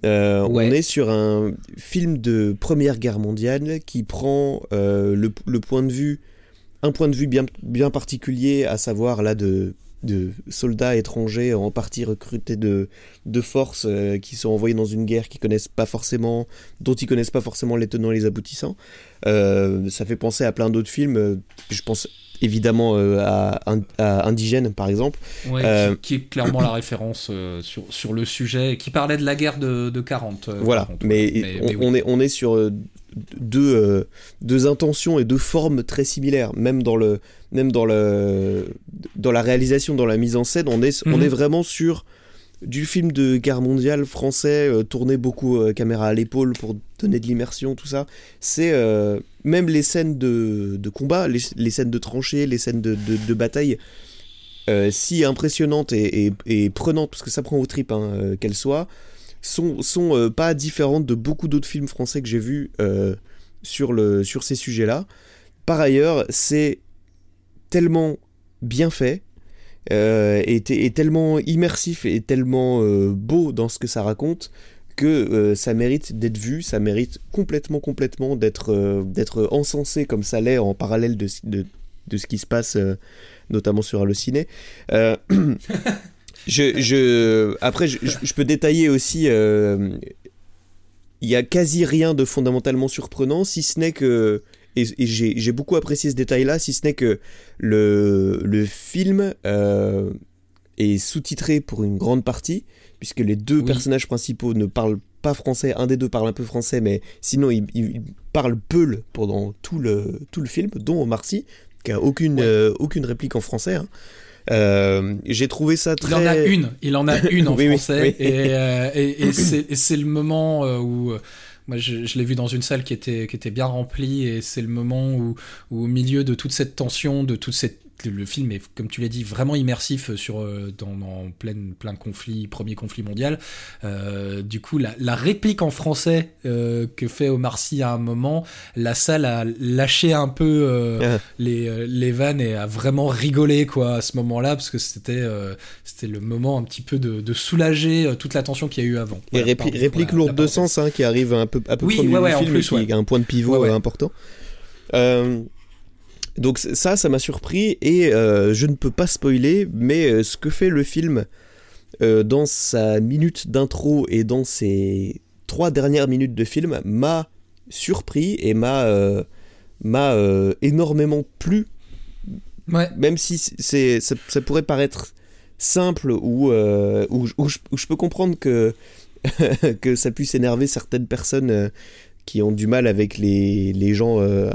Euh, Ouais. On est sur un film de Première Guerre mondiale qui prend euh, le, le point de vue, un point de vue bien, bien particulier, à savoir là de, de soldats étrangers en partie recrutés de, de forces euh, qui sont envoyés dans une guerre qu'ils connaissent pas forcément, dont ils connaissent pas forcément les tenants et les aboutissants. Euh, ça fait penser à plein d'autres films. euh, Je pense évidemment euh, à, In- à Indigène par exemple. Ouais, Euh, qui, qui est clairement la référence euh, sur, sur le sujet, qui parlait de la guerre de, de 40. euh, Voilà, contre, mais, on, oui. on est, on est sur euh, deux, euh, deux intentions et deux formes très similaires, même dans, le, même dans, le, dans la réalisation, dans la mise en scène, on est, on Mhm. est vraiment sur du film de guerre mondiale français, euh, tourné beaucoup euh, caméra à l'épaule pour donner de l'immersion, tout ça. C'est euh, même les scènes de, de combat, les, les scènes de tranchées, les scènes de, de, bataille, si impressionnantes et, et, prenantes, parce que ça prend aux tripes hein, qu'elles soient, sont, sont pas différentes de beaucoup d'autres films français que j'ai vus sur, le, sur ces sujets-là. Par ailleurs, c'est tellement bien fait, euh, et tellement immersif et tellement euh, beau dans ce que ça raconte que euh, ça mérite d'être vu, ça mérite complètement, complètement d'être euh, d'être encensé comme ça l'est en parallèle de, de, de ce qui se passe, notamment sur Allociné. Je, je, après, je, je- peux détailler aussi. Il y a quasi rien de fondamentalement surprenant, si ce n'est que. Et, et j'ai beaucoup apprécié ce détail-là, si ce n'est que le, le film euh, est sous-titré pour une grande partie, puisque les deux Oui. personnages principaux ne parlent pas français. Un des deux parle un peu français, mais sinon il, il parle peul pendant tout le, tout le film, dont Omar Sy, qui a aucune, Ouais. euh, aucune réplique en français. hein. Euh, j'ai trouvé ça très. Il en a une, il en a une en Oui, français, oui. et, euh, et, et c'est le moment où moi je, l'ai vu dans une salle qui était qui était bien remplie, et c'est le moment où, où au milieu de toute cette tension, de toute cette le film est, comme tu l'as dit, vraiment immersif sur euh, dans, dans plein plein conflit, premier conflit mondial. Euh, du coup, la, la réplique en français euh, que fait Omar Sy à un moment, la salle a lâché un peu euh, Ah. les, les vannes et a vraiment rigolé quoi à ce moment-là parce que c'était c'était le moment un petit peu de, de soulager toute la tension qu'il y a eu avant. Et répli- pardon réplique lourde de sens hein, qui arrive un peu, un peu Oui, premier ouais, du ouais, en film, plus, qui ouais. est un point de pivot important. Euh, donc ça, ça m'a surpris et euh, je ne peux pas spoiler, mais euh, ce que fait le film euh, dans sa minute d'intro et dans ses trois dernières minutes de film m'a surpris et m'a m'a énormément plu, Ouais. même si c'est ça, ça pourrait paraître simple ou où, je- où je, où je peux comprendre que que ça puisse énerver certaines personnes qui ont du mal avec les, les gens euh,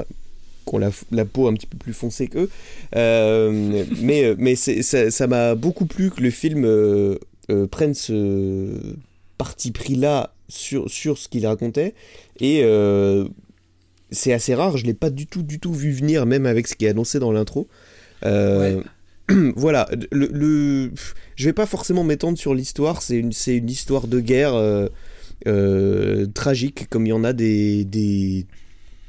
qui ont la, la peau un petit peu plus foncée qu'eux. Euh, mais mais c'est- ça m'a beaucoup plu que le film euh, euh, prenne ce parti pris là sur, sur ce qu'il racontait et euh, c'est assez rare, je l'ai pas du tout du tout vu venir même avec ce qui est annoncé dans l'intro. Euh, voilà, le, le- je vais pas forcément m'étendre sur l'histoire, c'est une, une histoire de guerre euh, euh, tragique, comme il y en a des, des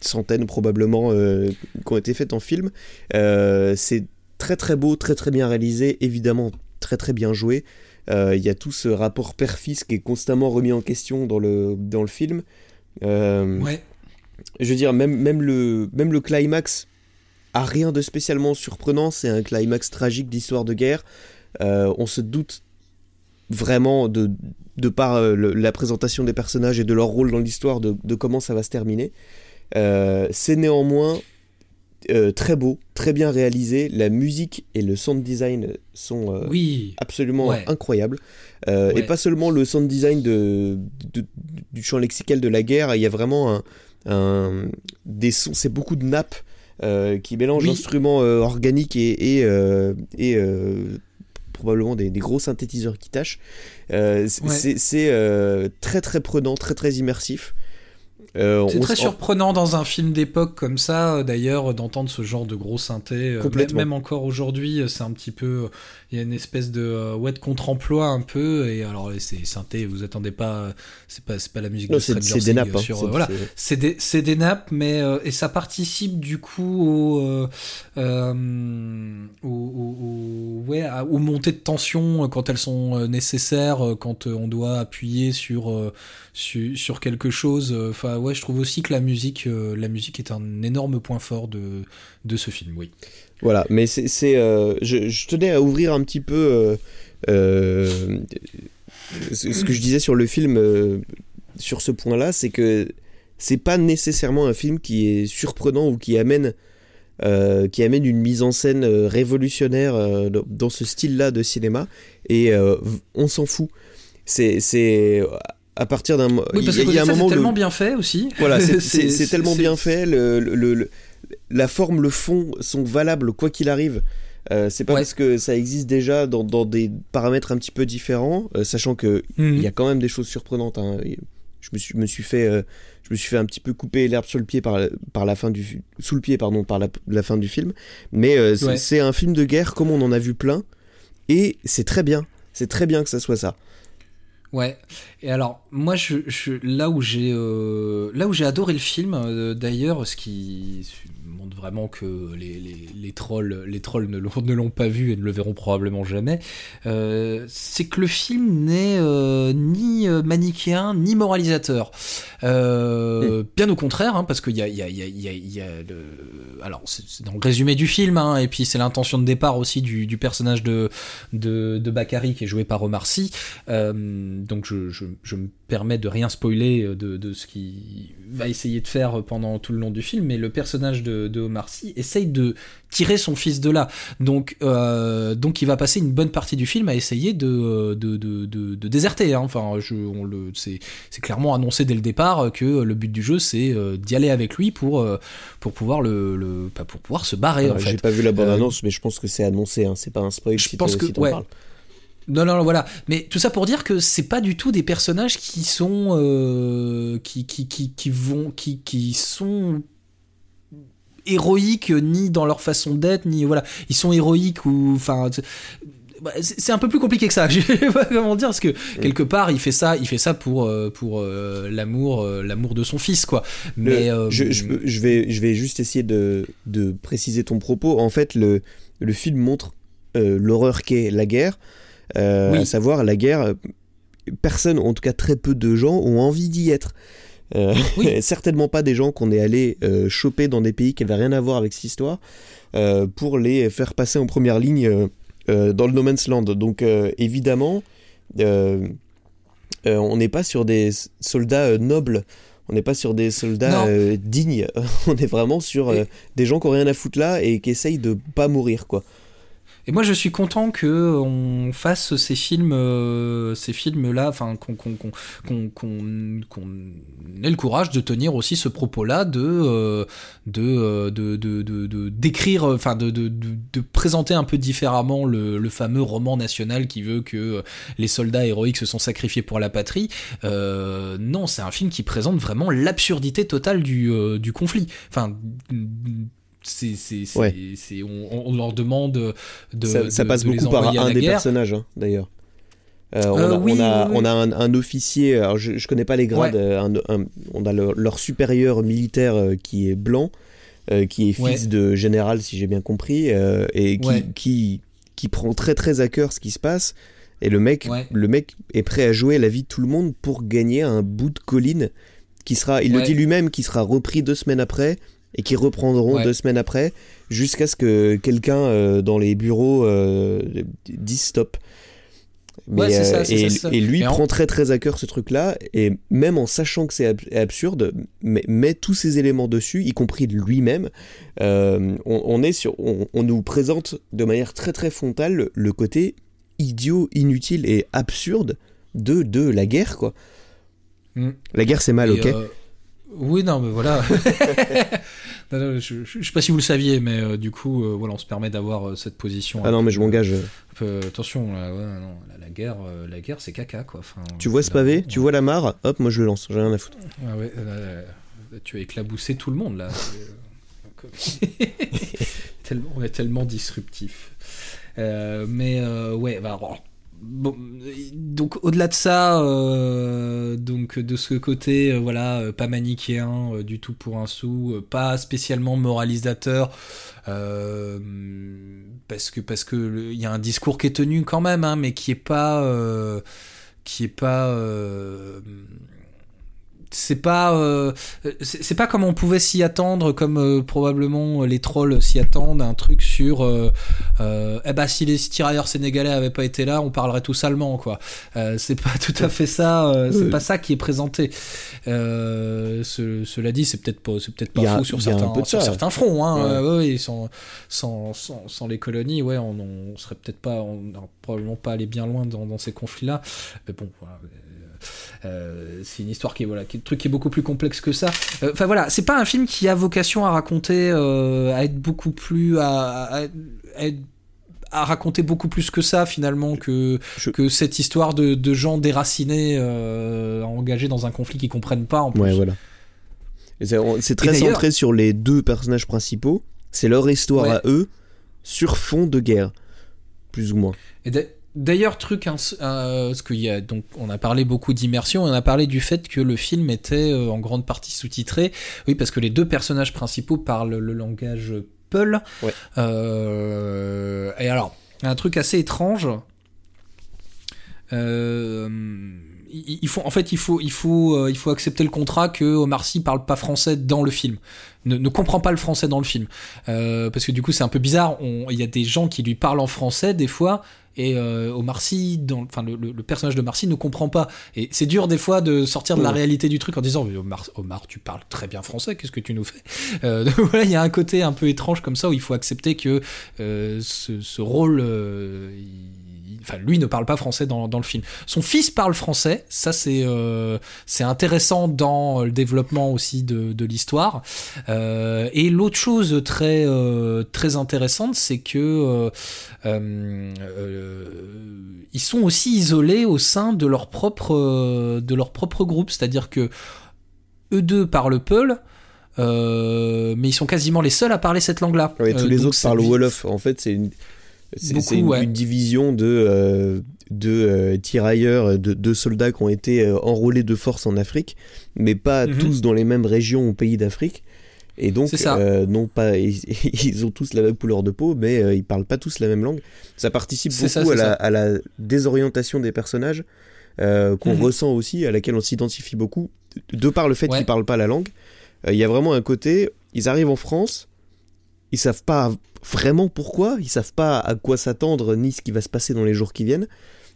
centaines probablement euh, qui ont été faites en film. Euh, c'est très très beau, très très bien réalisé, évidemment très très bien joué. Euh, Il y a tout ce rapport père-fils qui est constamment remis en question dans le, dans le film. Ouais. je veux dire, même, même, le, même le climax a rien de spécialement surprenant. C'est un climax tragique d'histoire de guerre. On se doute vraiment de, de par euh, le- la présentation des personnages et de leur rôle dans l'histoire de, de comment ça va se terminer. Euh, c'est néanmoins euh, très beau, très bien réalisé. La musique et le sound design sont euh, Oui. absolument Ouais. incroyable. Euh, Et pas seulement le sound design de, de- du champ lexical de la guerre, il y a vraiment un, un- des sons, c'est beaucoup de nappes qui mélangent Oui. instruments organiques et, et, et, probablement des, des gros synthétiseurs qui tâchent. C'est Ouais. très très prenant, très très immersif. Euh, C'est très surprenant dans un film d'époque comme ça, euh, d'ailleurs, d'entendre ce genre de gros synthé. euh, Complètement. Même, même encore aujourd'hui, c'est un petit peu. Il y a une espèce de euh, ouais de contre-emploi un peu. Et alors, c'est synthé, vous attendez pas. euh, C'est pas, c'est pas la musique Non, de Stranger c'est des nappes. hein. sur, euh, voilà. c'est- des, c'est des nappes, mais euh, et ça participe du coup au, euh, au, au- ouais, aux montées de tension quand elles sont nécessaires, quand on doit appuyer sur, sur sur quelque chose. Enfin ouais, je trouve aussi que la musique, la musique est un énorme point fort de de ce film. Oui. Voilà, mais c'est, c'est, euh, je, je tenais à ouvrir un petit peu euh, euh, ce que je disais sur le film sur ce point-là, c'est que c'est pas nécessairement un film qui est surprenant ou qui amène euh, qui amène une mise en scène euh, révolutionnaire euh, dans- ce style-là de cinéma et on s'en fout. C'est, c'est à partir d'un Oui, parce il y a- un moment c'est le- tellement bien fait aussi. voilà, c'est- C'est- tellement bien fait. Le- la forme, le fond sont valables quoi qu'il arrive. Euh, c'est pas Ouais. parce que ça existe déjà dans, dans des paramètres un petit peu différents, euh, sachant que Mhm. il y a quand même des choses surprenantes. hein. Je me suis, me suis fait, euh, je me suis fait un petit peu couper l'herbe sur le pied par, par la fin du, sous le pied pardon, par la, la fin du film. Mais c'est Ouais. un film de guerre comme on en a vu plein, et c'est très bien. C'est très bien que ça soit ça. Ouais. Et alors, moi, je, je- là où j'ai, là où j'ai adoré le film, d'ailleurs, ce qui montre vraiment que les, les, les trolls, les trolls ne l'ont, ne l'ont pas vu et ne le verront probablement jamais, euh, c'est que le film n'est euh, ni euh, manichéen ni moralisateur. Euh, Bien au contraire, hein, parce qu'il y a, il y a, y a, y a, le, alors c'est dans le résumé du film, hein, et puis c'est l'intention de départ aussi du, du personnage de de, de Bakary qui est joué par Omar Sy. Donc je, je, je me permets de rien spoiler de, de ce qu'il va essayer de faire pendant tout le long du film, mais le personnage de, de Omar Sy essaye de tirer son fils de là. Donc, euh, donc il va passer une bonne partie du film à essayer de, de, de, de, de déserter. hein. Enfin, je, on le, c'est, c'est clairement annoncé dès le départ que le but du jeu c'est euh, d'y aller avec lui pour, euh, pour pouvoir le, le pas pour pouvoir se barrer en Euh, fait. J'ai pas vu la bande Euh, annonce, mais je pense que c'est annoncé. Hein. C'est pas un spoil. Je si pense que- si ouais. parles. Non, non, non, voilà. Mais tout ça pour dire que c'est pas du tout des personnages qui sont, euh, qui, qui, qui, qui vont, qui, qui sont héroïques ni dans leur façon d'être, ni voilà, ils sont héroïques ou, enfin, c'est- bah, c'est un peu plus compliqué que ça. Je sais pas comment dire parce que quelque part il fait ça, il fait ça pour euh, pour euh, l'amour, euh, l'amour de son fils, quoi. Le- Mais euh, je, je, peux- je vais, je vais juste essayer de, de préciser ton propos. En fait, le, le film montre euh, l'horreur qu'est la guerre, euh, Oui. à savoir la guerre. euh, Personne, en tout cas très peu de gens, ont envie d'y être. Euh, Oui. certainement pas des gens qu'on est allé euh, choper dans des pays qui n'avaient rien à voir avec cette histoire euh, pour les faire passer en première ligne dans le No Man's Land. Donc évidemment, on n'est pas sur des soldats nobles On n'est pas sur des soldats dignes. on est vraiment sur Et- des gens qui ont rien à foutre là et qui essayent de pas mourir, quoi. Et moi, je suis content que on fasse ces films, euh, ces films-là, enfin, qu'on ait le courage de tenir aussi ce propos-là, de euh, euh, de d'écrire, enfin, de, présenter un peu différemment le fameux roman national qui veut que les soldats héroïques se sont sacrifiés pour la patrie. Non, c'est un film qui présente vraiment l'absurdité totale du du conflit. Enfin. C'est, c'est, c'est, Ouais. c'est- on, on leur demande de, ça, ça passe de beaucoup par un des guerre. personnages, hein, d'ailleurs. Euh, on, Euh, a, oui, on, a, oui, oui. on a un, un officier, alors je, je connais pas les grades, Ouais. euh, un- un- on a leur, leur supérieur militaire euh, qui est blanc, euh, qui est fils Ouais. de général, si j'ai bien compris, et qui, Ouais. qui, qui prend très très à cœur ce qui se passe. Et le mec, le mec est prêt à jouer la vie de tout le monde pour gagner un bout de colline qui sera, il le dit lui-même, qui sera repris deux semaines après et qui reprendront Ouais. deux semaines après jusqu'à ce que quelqu'un euh, dans les bureaux euh, dise stop. Ouais, ça, euh, c'est et, ça, ça. et lui Et en- prend très très à cœur ce truc-là, et même en sachant que c'est ab- absurde, met, met tous ces éléments dessus, y compris lui-même. On, on est sur, on, on nous présente de manière très très frontale le, côté idiot, inutile et absurde de, de la guerre, quoi. Mm. La guerre c'est mal, Et, ok oui, non, mais voilà. Non, non, je, je sais pas si vous le saviez, mais euh, du coup, euh, voilà, on se permet d'avoir euh, cette position. Ah non, mais je m'engage. attention, là, ouais, non, la, la guerre, la guerre, c'est caca, quoi. Enfin, Tu vois ce pavé, tu vois la mare, hop, moi je le lance, j'ai rien à foutre. Ah ouais, tu as éclaboussé tout le monde là. Tellement, on est tellement disruptif. Mais ouais, bah, bon, donc au-delà de ça, euh, donc de ce côté, euh, voilà, euh, pas manichéen du tout pour un sou, pas spécialement moralisateur. parce que parce que il y a un discours qui est tenu quand même, hein, mais qui est pas qui est pas c'est pas euh, c'est pas comme on pouvait s'y attendre comme euh, probablement les trolls s'y attendent un truc sur euh, euh, eh ben si les tirailleurs sénégalais avaient pas été là on parlerait tous allemand quoi. Euh, c'est pas tout à fait ça euh, c'est Oui. pas ça qui est présenté. Euh, ce- cela dit c'est peut-être pas c'est peut-être pas a- faux sur certains sur certains fronts hein. Ouais. euh, ouais, sans, sans, sans, sans les colonies ouais on, on serait peut-être pas on n'aurait probablement pas allé bien loin dans, dans ces conflits là mais bon voilà. euh, c'est une histoire qui est voilà, qui est truc qui est beaucoup plus complexe que ça. Euh, Enfin voilà, c'est pas un film qui a vocation à raconter, euh, à être beaucoup plus, à, à- à être- à raconter beaucoup plus que ça finalement que Je- que cette histoire de, de gens déracinés euh, engagés dans un conflit qu'ils comprennent pas en plus. Ouais, voilà. C'est très centré sur les deux personnages principaux. C'est leur histoire Ouais. à eux sur fond de guerre, plus ou moins. Et D'ailleurs, truc, hein, euh, parce qu'il y a donc, on a parlé beaucoup d'immersion, on a parlé du fait que le film était euh, en grande partie sous-titré. Oui, parce que les deux personnages principaux parlent le langage Peul. Ouais. Euh, et alors, un truc assez étrange. Il faut, en fait, il faut, il faut, euh, il faut accepter le contrat que Omar Sy parle pas français dans le film, ne, ne comprend pas le français dans le film, Euh, parce que du coup c'est un peu bizarre. Il y a des gens qui lui parlent en français des fois, et euh, Omar Sy, dans, enfin le, le- le personnage de Omar Sy ne comprend pas. Et c'est dur des fois de sortir de la Ouais. réalité du truc en disant Omar, Omar, tu parles très bien français, qu'est-ce que tu nous fais? Euh, donc Voilà, il y a un côté un peu étrange comme ça où il faut accepter que euh, ce, ce rôle, euh, il- enfin lui ne parle pas français dans, dans le film. Son fils parle français, ça c'est euh, c'est intéressant dans le développement aussi de, de l'histoire. Euh, et l'autre chose très euh, très intéressante, c'est que ils sont aussi isolés au sein de leur propre de leur propre groupe, c'est-à-dire que eux deux parlent Peul. euh, mais ils sont quasiment les seuls à parler cette langue-là. Ouais, tous Euh, les autres parlent Wolof. En fait, c'est une, c'est une, ouais. une division de, euh, de euh, tirailleurs, de, de soldats qui ont été euh, enrôlés de force en Afrique, mais pas Mhm. tous dans les mêmes régions ou pays d'Afrique. Et donc, euh, non pas, ils, ils ont tous la même couleur de peau, mais euh, ils parlent pas tous la même langue. Ça participe beaucoup ça, à, la, ça. à la désorientation des personnages, qu'on Mhm. ressent aussi, à laquelle on s'identifie beaucoup, de par le fait Ouais. qu'ils parlent pas la langue. Il y a vraiment un côté, ils arrivent en France, ils savent pas vraiment pourquoi, ils savent pas à quoi s'attendre ni ce qui va se passer dans les jours qui viennent.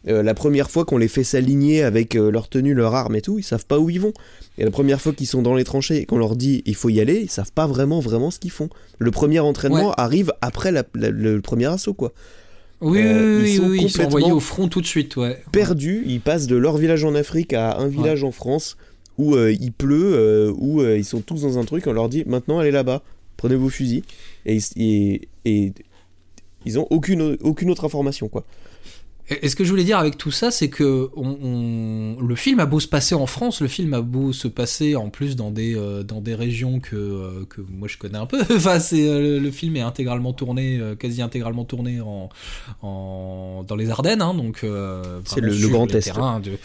Euh, la première fois qu'on les fait s'aligner avec euh, leur tenue, leur arme et tout, ils savent pas où ils vont. Et la première fois qu'ils sont dans les tranchées et qu'on leur dit il faut y aller, ils savent pas vraiment vraiment ce qu'ils font. Le premier entraînement Ouais. arrive après la- la- le premier assaut quoi. Oui, Euh, oui, ils oui, sont oui, ils sont envoyés au front tout de suite, ouais. Perdus, ils passent de leur village en Afrique à un village en France où euh, il pleut, euh, où euh, ils sont tous dans un truc, on leur dit maintenant allez là-bas, prenez vos fusils et, ils- et, et ils ont aucune aucune autre information quoi. Et ce que je voulais dire avec tout ça, c'est que on, on- le film a beau se passer en France, le film a beau se passer en plus dans des, euh, dans des régions que, euh, que moi je connais un peu. enfin, c'est, euh, le, film est intégralement tourné, quasi intégralement tourné en, en, dans les Ardennes, hein, donc C'est le- le Grand Est. de-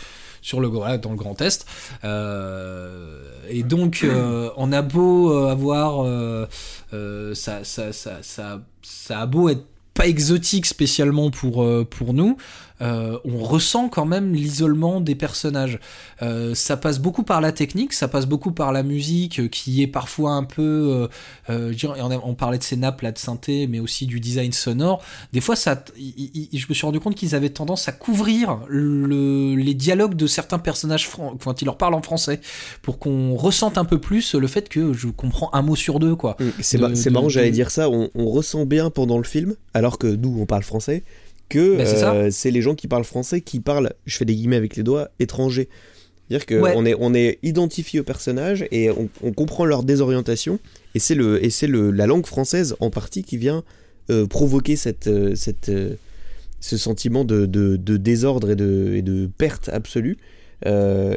sur le voilà, dans le Grand Est. Euh, et donc, euh, on a beau euh, avoir ça, ça, ça, ça, a beau être pas exotique spécialement pour, pour nous, euh, on ressent quand même l'isolement des personnages. Euh, ça passe beaucoup par la technique, ça passe beaucoup par la musique euh, qui est parfois un peu. euh, on, a- on parlait de ces nappes là de synthé, mais aussi du design sonore. Des fois, ça, je me suis rendu compte qu'ils avaient tendance à couvrir le, les dialogues de certains personnages quand ils leur parlent en français, pour qu'on ressente un peu plus le fait que je comprends un mot sur deux, quoi. C'est De- ma- c'est de- marrant, j'allais dire ça, on, on ressent bien pendant le film, alors que nous on parle français, que c'est ça. euh, c'est les gens qui parlent français qui parlent, je fais des guillemets avec les doigts, étrangers. C'est-à-dire qu'on Ouais. est, on est identifié aux personnages et on, on comprend leur désorientation, et c'est le, et c'est le, la langue française en partie qui vient euh, provoquer cette, euh, cette, euh, ce sentiment de, de- de désordre et de, et de perte absolue.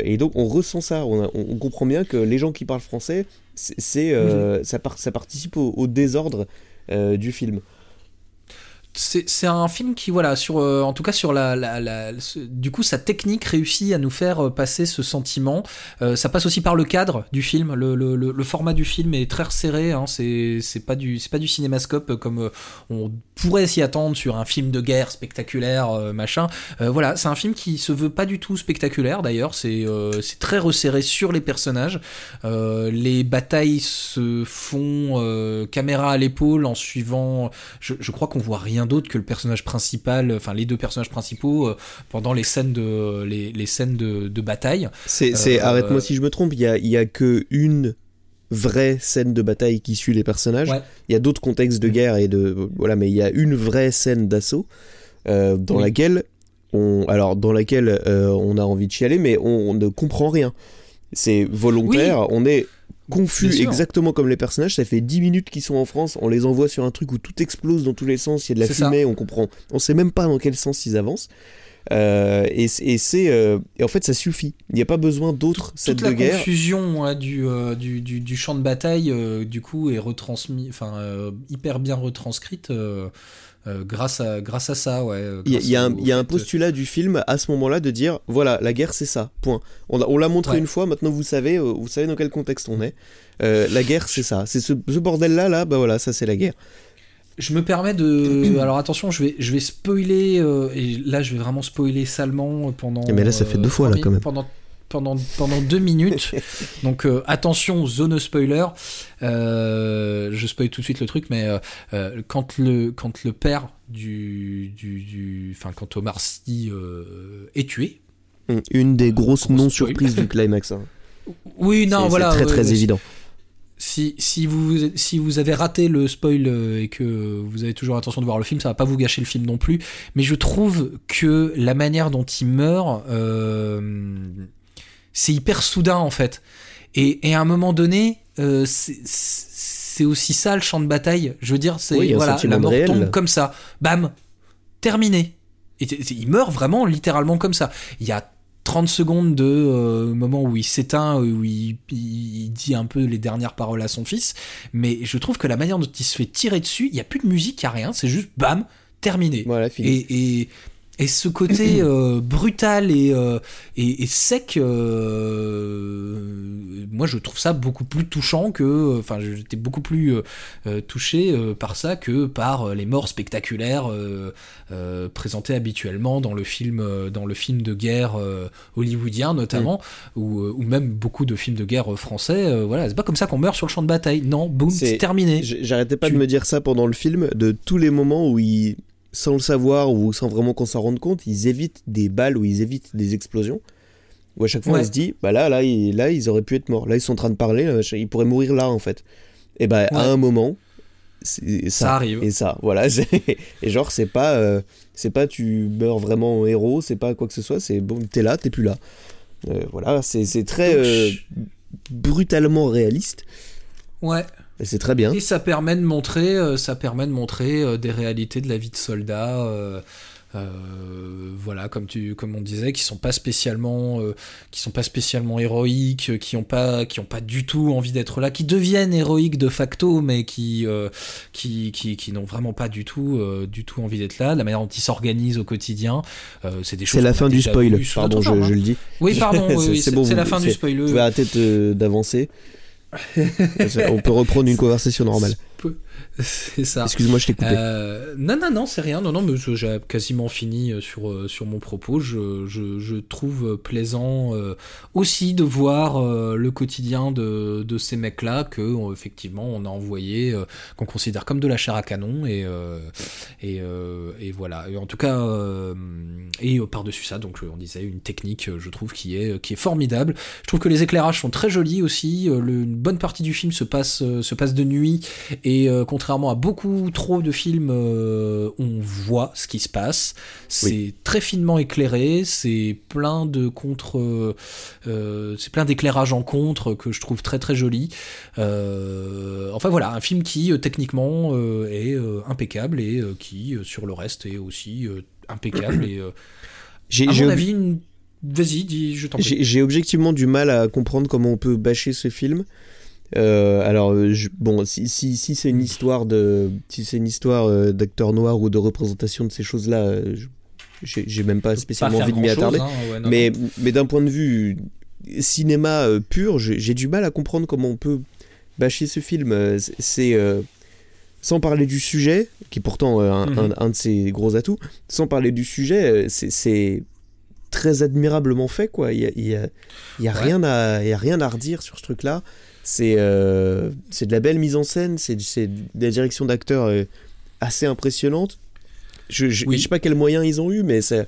Et donc on ressent ça, on, a- on- on comprend bien que les gens qui parlent français, c'est, c'est, ça, par- ça participe au, au désordre du film. C'est un film qui voilà sur euh, en tout cas sur la, du coup sa technique réussit à nous faire euh, passer ce sentiment. Euh, ça passe aussi par le cadre du film. Le, le, format du film est très resserré hein, c'est pas du c'est pas du cinémascope comme on pourrait s'y attendre sur un film de guerre spectaculaire machin. Voilà c'est un film qui se veut pas du tout spectaculaire d'ailleurs. C'est très resserré sur les personnages. Les batailles se font caméra à l'épaule en suivant je, je crois qu'on voit rien d'autre que le personnage principal, enfin les deux personnages principaux euh, pendant les scènes de les, les scènes de, de bataille. C'est, Euh, arrête-moi si je me trompe, il y a, il y a que une vraie scène de bataille qui suit les personnages. Ouais. Il y a d'autres contextes de guerre et de voilà, mais il y a une vraie scène d'assaut euh, dans Oui. laquelle on, alors dans laquelle euh, on a envie de chialer, mais on, on ne comprend rien. C'est volontaire, on est confus exactement comme les personnages. Ça fait 10 minutes qu'ils sont en France, on les envoie sur un truc où tout explose dans tous les sens, il y a de la ça. fumée, on comprend, on sait même pas dans quel sens ils avancent. Euh, et c'est- et c'est euh, en fait ça suffit. Il n'y a pas besoin d'autres scènes Toute de la guerre. confusion ouais, du, euh, du, du, du champ de bataille du coup est retransmis, enfin hyper bien retranscrite euh, euh, grâce à grâce à ça ouais. Il y a, grâce il y a un, y a un postulat du film à ce moment-là de dire voilà la guerre c'est ça point. On, on l'a montré Ouais. une fois maintenant vous savez euh, vous savez dans quel contexte on est. Euh, la guerre c'est ça c'est ce, ce bordel là là bah voilà ça c'est la guerre. Je me permets de. Alors attention, je vais, je vais spoiler. euh, et là, je vais vraiment spoiler salement pendant. Mais là, ça fait deux fois, là, quand même. Pendant, pendant, pendant deux minutes. Donc euh, attention, zone spoiler. Euh, je spoil tout de suite le truc, mais euh, euh, quand, le, quand le père du. du, Enfin, quand Omar Sy est tué. Hum, Une des grosses Gros non spoil. surprises du climax. hein. Oui, non, voilà. c'est très très évident. Si, si, vous, si vous avez raté le spoil et que vous avez toujours l'intention de voir le film, ça va pas vous gâcher le film non plus. Mais je trouve que la manière dont il meurt, c'est hyper soudain en fait. Et, et à un moment donné, euh, c'est- aussi ça le champ de bataille. Je veux dire, c'est Oui, voilà, la mort réel. tombe comme ça, bam, terminé. Et il meurt vraiment littéralement comme ça. Il y a 30 secondes de euh, moment où il s'éteint, où il, il dit un peu les dernières paroles à son fils, mais je trouve que la manière dont il se fait tirer dessus, il n'y a plus de musique, il n'y a rien, c'est juste bam, terminé. Voilà fini. Et, et, et ce côté euh, brutal et, euh, et, et sec, euh, moi je trouve ça beaucoup plus touchant que. Enfin, j'étais beaucoup plus touché par ça que par les morts spectaculaires présentées habituellement dans le film, dans le film de guerre hollywoodien notamment, ou, euh, ou même beaucoup de films de guerre français. voilà, c'est pas comme ça qu'on meurt sur le champ de bataille. Non, boum, C'est- terminé. J'arrêtais pas Tu- de me dire ça pendant le film, de tous les moments où il sans le savoir ou sans vraiment qu'on s'en rende compte, ils évitent des balles ou ils évitent des explosions. Où à chaque fois Ouais. on se dit, bah là, là, ils, là, ils auraient pu être morts. Là, ils sont en train de parler, euh, ils pourraient mourir là en fait. Et bah Ouais. à un moment, ça. Ça arrive. Et ça, voilà. Et genre, c'est pas, euh, c'est pas tu meurs vraiment en héros, c'est pas quoi que ce soit, c'est bon, t'es là, t'es plus là. Euh, voilà, c'est c'est très euh, brutalement réaliste. Ouais. Et c'est très bien. Et ça permet de montrer, euh, ça permet de montrer euh, des réalités de la vie de soldat. euh, voilà, comme tu, comme on disait, qui sont pas spécialement, euh, qui sont pas spécialement héroïques, qui ont pas, qui ont pas du tout envie d'être là, qui deviennent héroïques de facto, mais qui, euh, qui, qui, qui n'ont vraiment pas du tout, du tout envie d'être là. La manière dont ils s'organisent au quotidien, c'est des choses. C'est la fin du spoil, pardon, je, hein. le dis. Oui, pardon, oui, C'est- oui, bon, la fin du spoil. Vous pouvez arrêter d'avancer. On peut reprendre une conversation normale. C'est ça. Excuse-moi, je t'ai coupé. Euh, non, non, non, c'est rien. Non, non, mais j'ai quasiment fini euh, sur, euh, sur mon propos. Je, je, je trouve plaisant euh, aussi de voir euh, le quotidien de, de ces mecs-là que effectivement on a envoyé, qu'on considère comme de la chair à canon et et, et voilà. Et en tout cas, et par-dessus ça, donc on disait une technique, je trouve qui est qui est formidable. Je trouve que les éclairages sont très jolis aussi. Le- une bonne partie du film se passe se passe de nuit et euh, contrairement à beaucoup trop de films, euh, on voit ce qui se passe. C'est très finement éclairé, c'est plein de contre, euh, c'est plein d'éclairages en contre que je trouve très très joli. Enfin voilà, un film qui techniquement est impeccable et qui sur le reste est aussi impeccable et J'ai à mon avis, une... vas-y, dis, je t'en prie. j'ai- j'ai objectivement du mal à comprendre comment on peut bâcher ce film. Euh, alors, euh, je- bon, si, si, si c'est une histoire de, si c'est une histoire euh, d'acteur noir ou de représentation de ces choses-là, euh, j'ai même pas spécialement envie de m'y attarder. hein, ouais, non, mais non. mais d'un point de vue cinéma pur, j'ai du mal à comprendre comment on peut bâcher ce film. C'est- sans parler du sujet, qui est pourtant un, Mhm. un- un de ses gros atouts, sans parler du sujet, c'est- très admirablement fait, quoi. Il y a, il y a- il y a Ouais. rien à, il y a rien à redire sur ce truc-là. C'est euh, c'est de la belle mise en scène, c'est de la direction d'acteur euh, assez impressionnante. Je, je, Oui. je sais pas quels moyens ils ont eu, mais ça,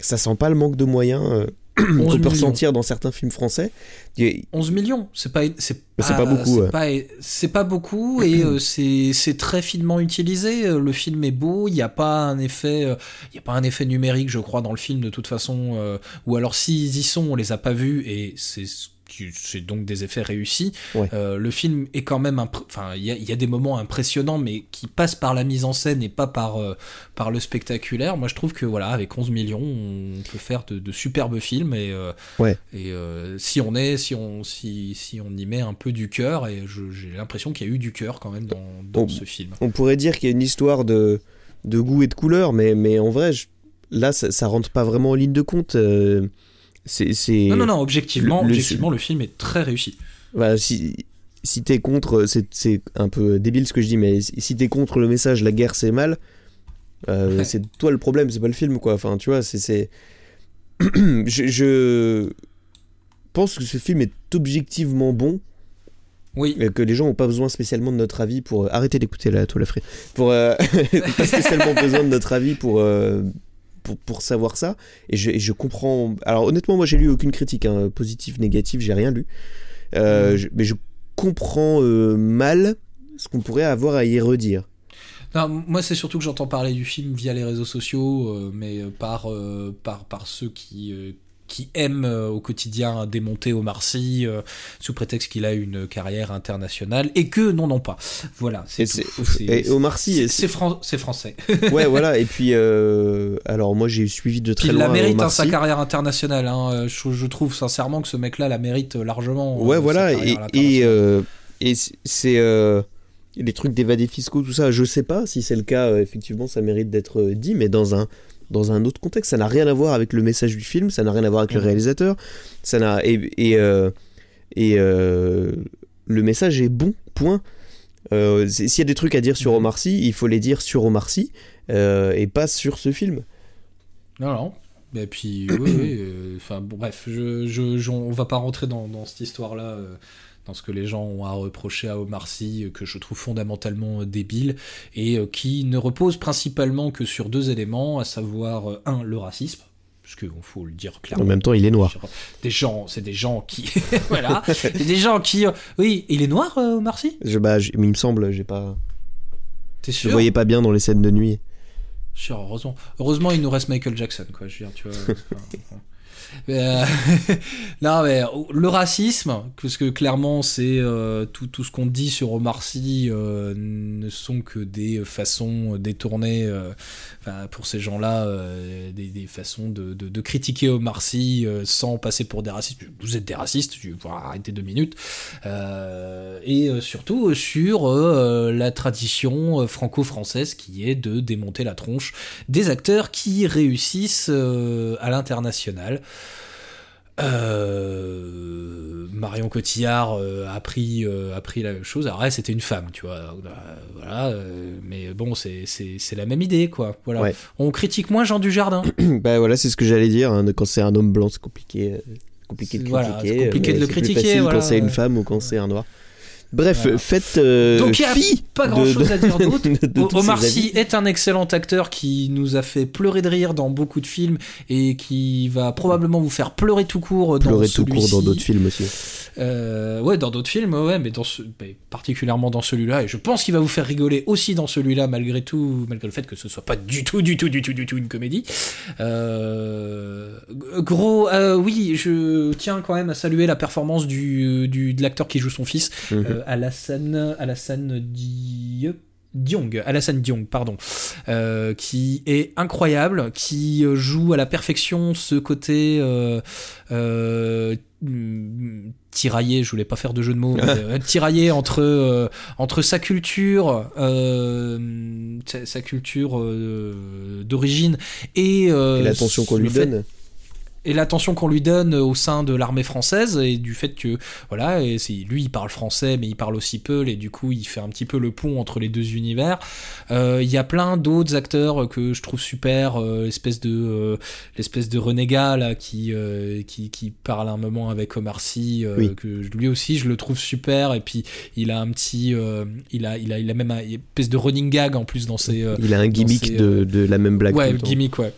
ça sent pas le manque de moyens euh, qu'on peut ressentir dans certains films français. Et- 11 millions, c'est pas c'est c'est pas beaucoup, c'est ouais. pas pas beaucoup et euh, c'est très finement utilisé. Le film est beau, il n'y a pas un effet euh, il y a pas un effet numérique, je crois dans le film de toute façon euh, ou alors s'ils y sont, on les a pas vus et c'est ce c'est donc des effets réussis. Ouais. Euh, le film est quand même enfin il y a, il y a des moments impressionnants mais qui passent par la mise en scène et pas par euh, par le spectaculaire. Moi je trouve que voilà avec 11 millions, on peut faire de, de superbes films et euh, Ouais. et si on est, si on, si, si on y met un peu du cœur, et j'ai l'impression qu'il y a eu du cœur quand même dans, dans ce film. on pourrait dire qu'il y a une histoire de, de goût et de couleur, mais, mais en vrai, je- là, ça, ça rentre pas vraiment en ligne de compte. C'est Non, non, non, objectivement, le- objectivement, le film est très réussi. Voilà, si si t'es contre, c'est c'est un peu débile ce que je dis, mais si t'es contre le message la guerre c'est mal, euh, Ouais. c'est toi le problème, c'est pas le film quoi. Enfin, tu vois, c'est. c'est- je, je pense que ce film est objectivement bon, Oui, et que les gens ont pas besoin spécialement de notre avis pour. euh, Arrêtez d'écouter la toile à. Pour. euh, pas spécialement besoin de notre avis pour. euh, pour, pour savoir ça. Et je, et je comprends alors honnêtement moi j'ai lu aucune critique hein, positive négative j'ai rien lu. Euh, je- mais je comprends euh, mal ce qu'on pourrait avoir à y redire. Non, moi c'est surtout que j'entends parler du film via les réseaux sociaux, euh, mais par, euh, par, par ceux qui, euh, qui aiment euh, au quotidien démonter Omar Sy euh, sous prétexte qu'il a une carrière internationale et que non, non pas. Voilà, c'est Omar Sy, c'est- fran- français. ouais voilà et puis euh, alors moi j'ai suivi de très il loin la mérite, hein, sa carrière internationale. hein. Je, je trouve sincèrement que ce mec-là la mérite largement. Ouais euh, voilà et, c'est- les trucs d'évadés fiscaux tout ça je sais pas si c'est le cas effectivement ça mérite d'être dit mais dans un dans un autre contexte. Ça n'a rien à voir avec le message du film ça n'a rien à voir avec le réalisateur. Ça n'a et et, euh, et, euh, le message est bon point. Euh, s'il y a des trucs à dire sur. Omar Sy il faut les dire sur Omar Sy et pas sur ce film. Non, non. Et puis, oui, oui, enfin, bon, bref, je, je, je- on va pas rentrer dans, dans cette histoire-là dans ce que les gens ont à reprocher à Omar Sy, euh, que je trouve fondamentalement euh, débile, et euh, qui ne repose principalement que sur deux éléments, à savoir, un, le racisme, parce qu'il faut le dire clairement. En même temps, il est noir. Des gens, c'est des gens qui, voilà, c'est des gens qui, oui, il est noir, Omar Sy? Je, bah, j- il me semble, j'ai pas. T'es Je sûr? le voyais pas bien dans les scènes de nuit. Sûr, heureusement. Heureusement, il nous reste Michael Jackson, quoi. Je veux dire, tu vois. enfin, euh, mais le racisme, parce que clairement, c'est euh, tout, ce qu'on dit sur Omar Sy euh, ne sont que des façons détournées, euh, pour ces gens-là, euh, des, façons de, critiquer Omar Sy euh, sans passer pour des racistes. Vous êtes des racistes, tu vas arrêter deux minutes. Euh, et euh, surtout euh, sur euh, la tradition euh, franco-française qui est de démonter la tronche des acteurs qui réussissent euh, à l'international. Euh, Marion Cotillard euh, a pris euh, a pris la même chose. Alors c'était une femme, tu vois. Voilà, mais bon, c'est c'est c'est la même idée, quoi. Voilà. Ouais. On critique moins Jean Dujardin. bah voilà, c'est ce que j'allais dire. hein, Quand c'est un homme blanc, c'est compliqué. compliqué de critiquer. compliqué de le critiquer, voilà. quand c'est une femme ou quand c'est un noir. Bref, Voilà. faites euh, Donc il y a pas grand chose de- à dire d'autre. Omar Sy est un excellent acteur qui nous a fait pleurer de rire dans beaucoup de films et qui va probablement vous faire pleurer tout court dans pleurer tout court dans d'autres films aussi. Euh, ouais, dans d'autres films, ouais, mais dans ce, bah, particulièrement dans celui-là, et je pense qu'il va vous faire rigoler aussi dans celui-là, malgré tout, malgré le fait que ce soit pas du tout, du tout, du tout, du tout une comédie. Euh, gros, euh, oui, je tiens quand même à saluer la performance du, du de l'acteur qui joue son fils, Mhm. Euh, Alassane, Alassane Diop. Diong, Alassane Diong, pardon, euh, qui est incroyable, qui euh, joue à la perfection ce côté euh, tiraillé, je voulais pas faire de jeu de mots, mais, euh, tiraillé entre entre sa culture, sa, culture d'origine et, Et l'attention qu'on lui donne. Et l'attention qu'on lui donne au sein de l'armée française et du fait que voilà et c'est lui il parle français mais il parle aussi peu et du coup il fait un petit peu le pont entre les deux univers Euh, il y a plein d'autres acteurs que je trouve super euh, l'espèce de euh, l'espèce de renégat là qui, euh, qui qui parle un moment avec Omar Sy euh, Oui. que lui aussi je le trouve super et puis il a un petit euh, il a il a il a même un- une espèce de running gag en plus dans ses euh, Il a un gimmick ses, de, euh, de la même blague. ouais, gimmick, ouais.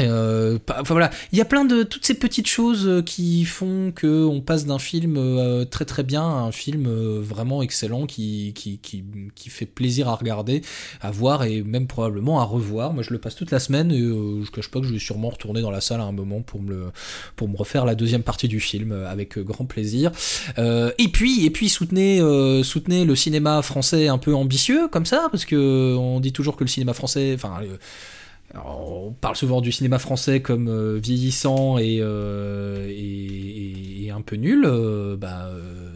Euh, enfin voilà, il y a plein de toutes ces petites choses euh, qui font que on passe d'un film euh, très très bien à un film euh, vraiment excellent qui, qui, qui, qui fait plaisir à regarder, à voir et même probablement à revoir. Moi je le passe toute la semaine et je cache pas que je vais sûrement retourner dans la salle à un moment pour me pour me refaire la deuxième partie du film avec grand plaisir. Et puis et puis soutenez soutenez le cinéma français un peu ambitieux comme ça parce que on dit toujours que le cinéma français, enfin alors, on parle souvent du cinéma français comme euh, vieillissant et, euh, et, un peu nul. euh, bah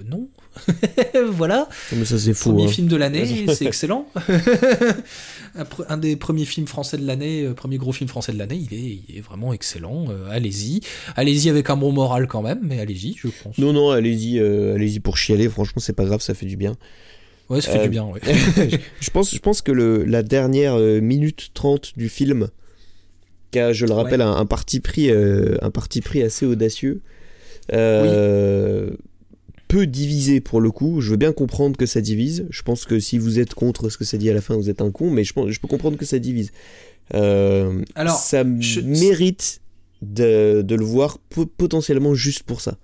non. voilà. Mais ça, c'est fou. Premier hein. film de l'année, c'est excellent. un, des premiers films français de l'année, premier gros film français de l'année, il est, il est vraiment excellent. allez-y. Allez-y avec un bon moral quand même, mais allez-y, je pense. Non, non, allez-y, allez-y pour chialer. Franchement, c'est pas grave, ça fait du bien. Ouais, ça fait Euh, du bien, ouais. je pense, je pense que le, la dernière euh, minute 30 du film, qui a, je le rappelle, un, un parti pris, euh, un parti pris assez audacieux, euh, peut diviser pour le coup. Je veux bien comprendre que ça divise. Je pense que si vous êtes contre ce que ça dit à la fin, vous êtes un con, mais je, pense, je peux comprendre que ça divise. Euh, Alors, ça je- mérite de, de le voir po- potentiellement juste pour ça.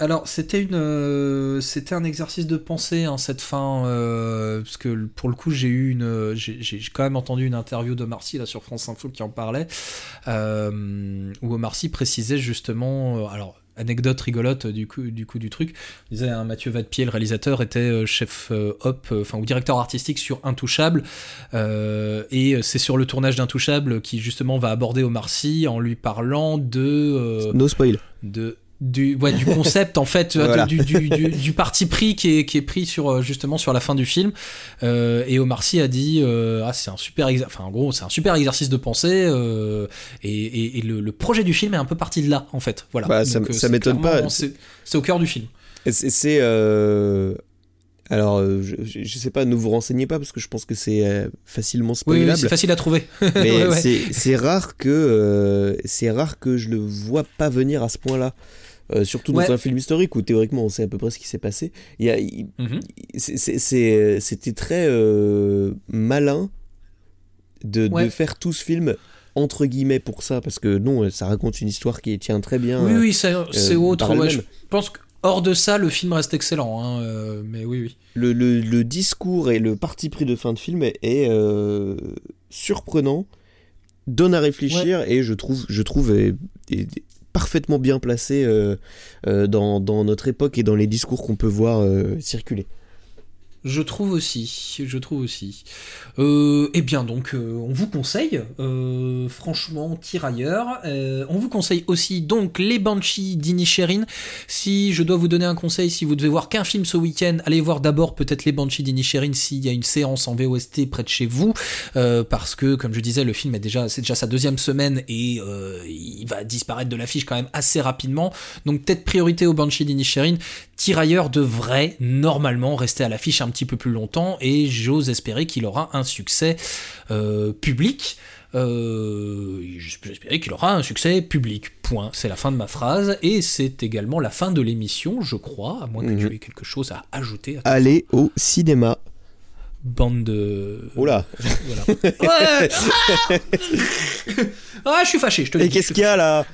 Alors, c'était une, euh, c'était un exercice de pensée hein, cette fin, euh, parce que pour le coup, j'ai eu une, j'ai quand même entendu une interview de Marcy là sur France Info qui en parlait, euh, où Marcy précisait justement, alors anecdote rigolote du coup du coup du truc, il disait hein, Mathieu Vadepied, le réalisateur, était chef euh, op, euh, enfin ou directeur artistique sur Intouchable, euh, et c'est sur le tournage d'Intouchable qui justement va aborder Omar Sy en lui parlant de No spoil. de du, ouais, du concept en fait Voilà. du, du, du, du parti pris qui est, qui est pris sur euh, justement sur la fin du film euh, et Omar Sy a dit euh, ah c'est un super enfin en gros c'est un super exercice de pensée euh, et, et, et le, le projet du film est un peu parti de là en fait voilà Bah, ça- Donc, ça c'est m'étonne pas. c'est au cœur du film C'est. Alors, je, je sais pas, ne vous renseignez pas parce que je pense que c'est facilement oui, oui, spoilable. c'est facile à trouver mais Ouais, c'est rare que euh, c'est rare que je le vois pas venir à ce point-là. Euh, surtout dans un film historique où théoriquement on sait à peu près ce qui s'est passé. Il y a, il- Mhm. c'est- c'était très euh, malin de, faire tout ce film entre guillemets pour ça parce que non ça raconte une histoire qui tient très bien Oui, euh, oui, c'est autre. ouais, je pense que hors de ça, le film reste excellent. hein, euh, mais oui, oui. le, le- le discours et le parti pris de fin de film est, est, euh, surprenant donne à réfléchir et je trouve je trouve est- est parfaitement bien placé euh, euh, dans, notre époque et dans les discours qu'on peut voir euh, circuler Je trouve aussi, je trouve aussi. Euh, eh bien donc, euh, on vous conseille, euh, franchement, tirailleurs. On vous conseille aussi donc les Banshees d'Inisherin. Si je dois vous donner un conseil, si vous devez voir qu'un film ce week-end, allez voir d'abord peut-être les Banshees d'Inisherin s'il y a une séance en VOST près de chez vous, parce que comme je disais, le film est déjà, c'est déjà sa deuxième semaine et il va disparaître de l'affiche quand même assez rapidement. Donc peut-être priorité aux Banshees d'Inisherin. Tirailleurs devrait normalement rester à l'affiche un petit peu plus longtemps et j'ose espérer qu'il aura un succès euh, public. Euh, espérer qu'il aura un succès public. Point. C'est la fin de ma phrase et c'est également la fin de l'émission, je crois, à moins que Mhm. tu aies quelque chose à ajouter à ta aller au cinéma bande de. là Voilà. Ouais. Ah, Ah, je suis fâché, je te et qu'est-ce qu'il y a là?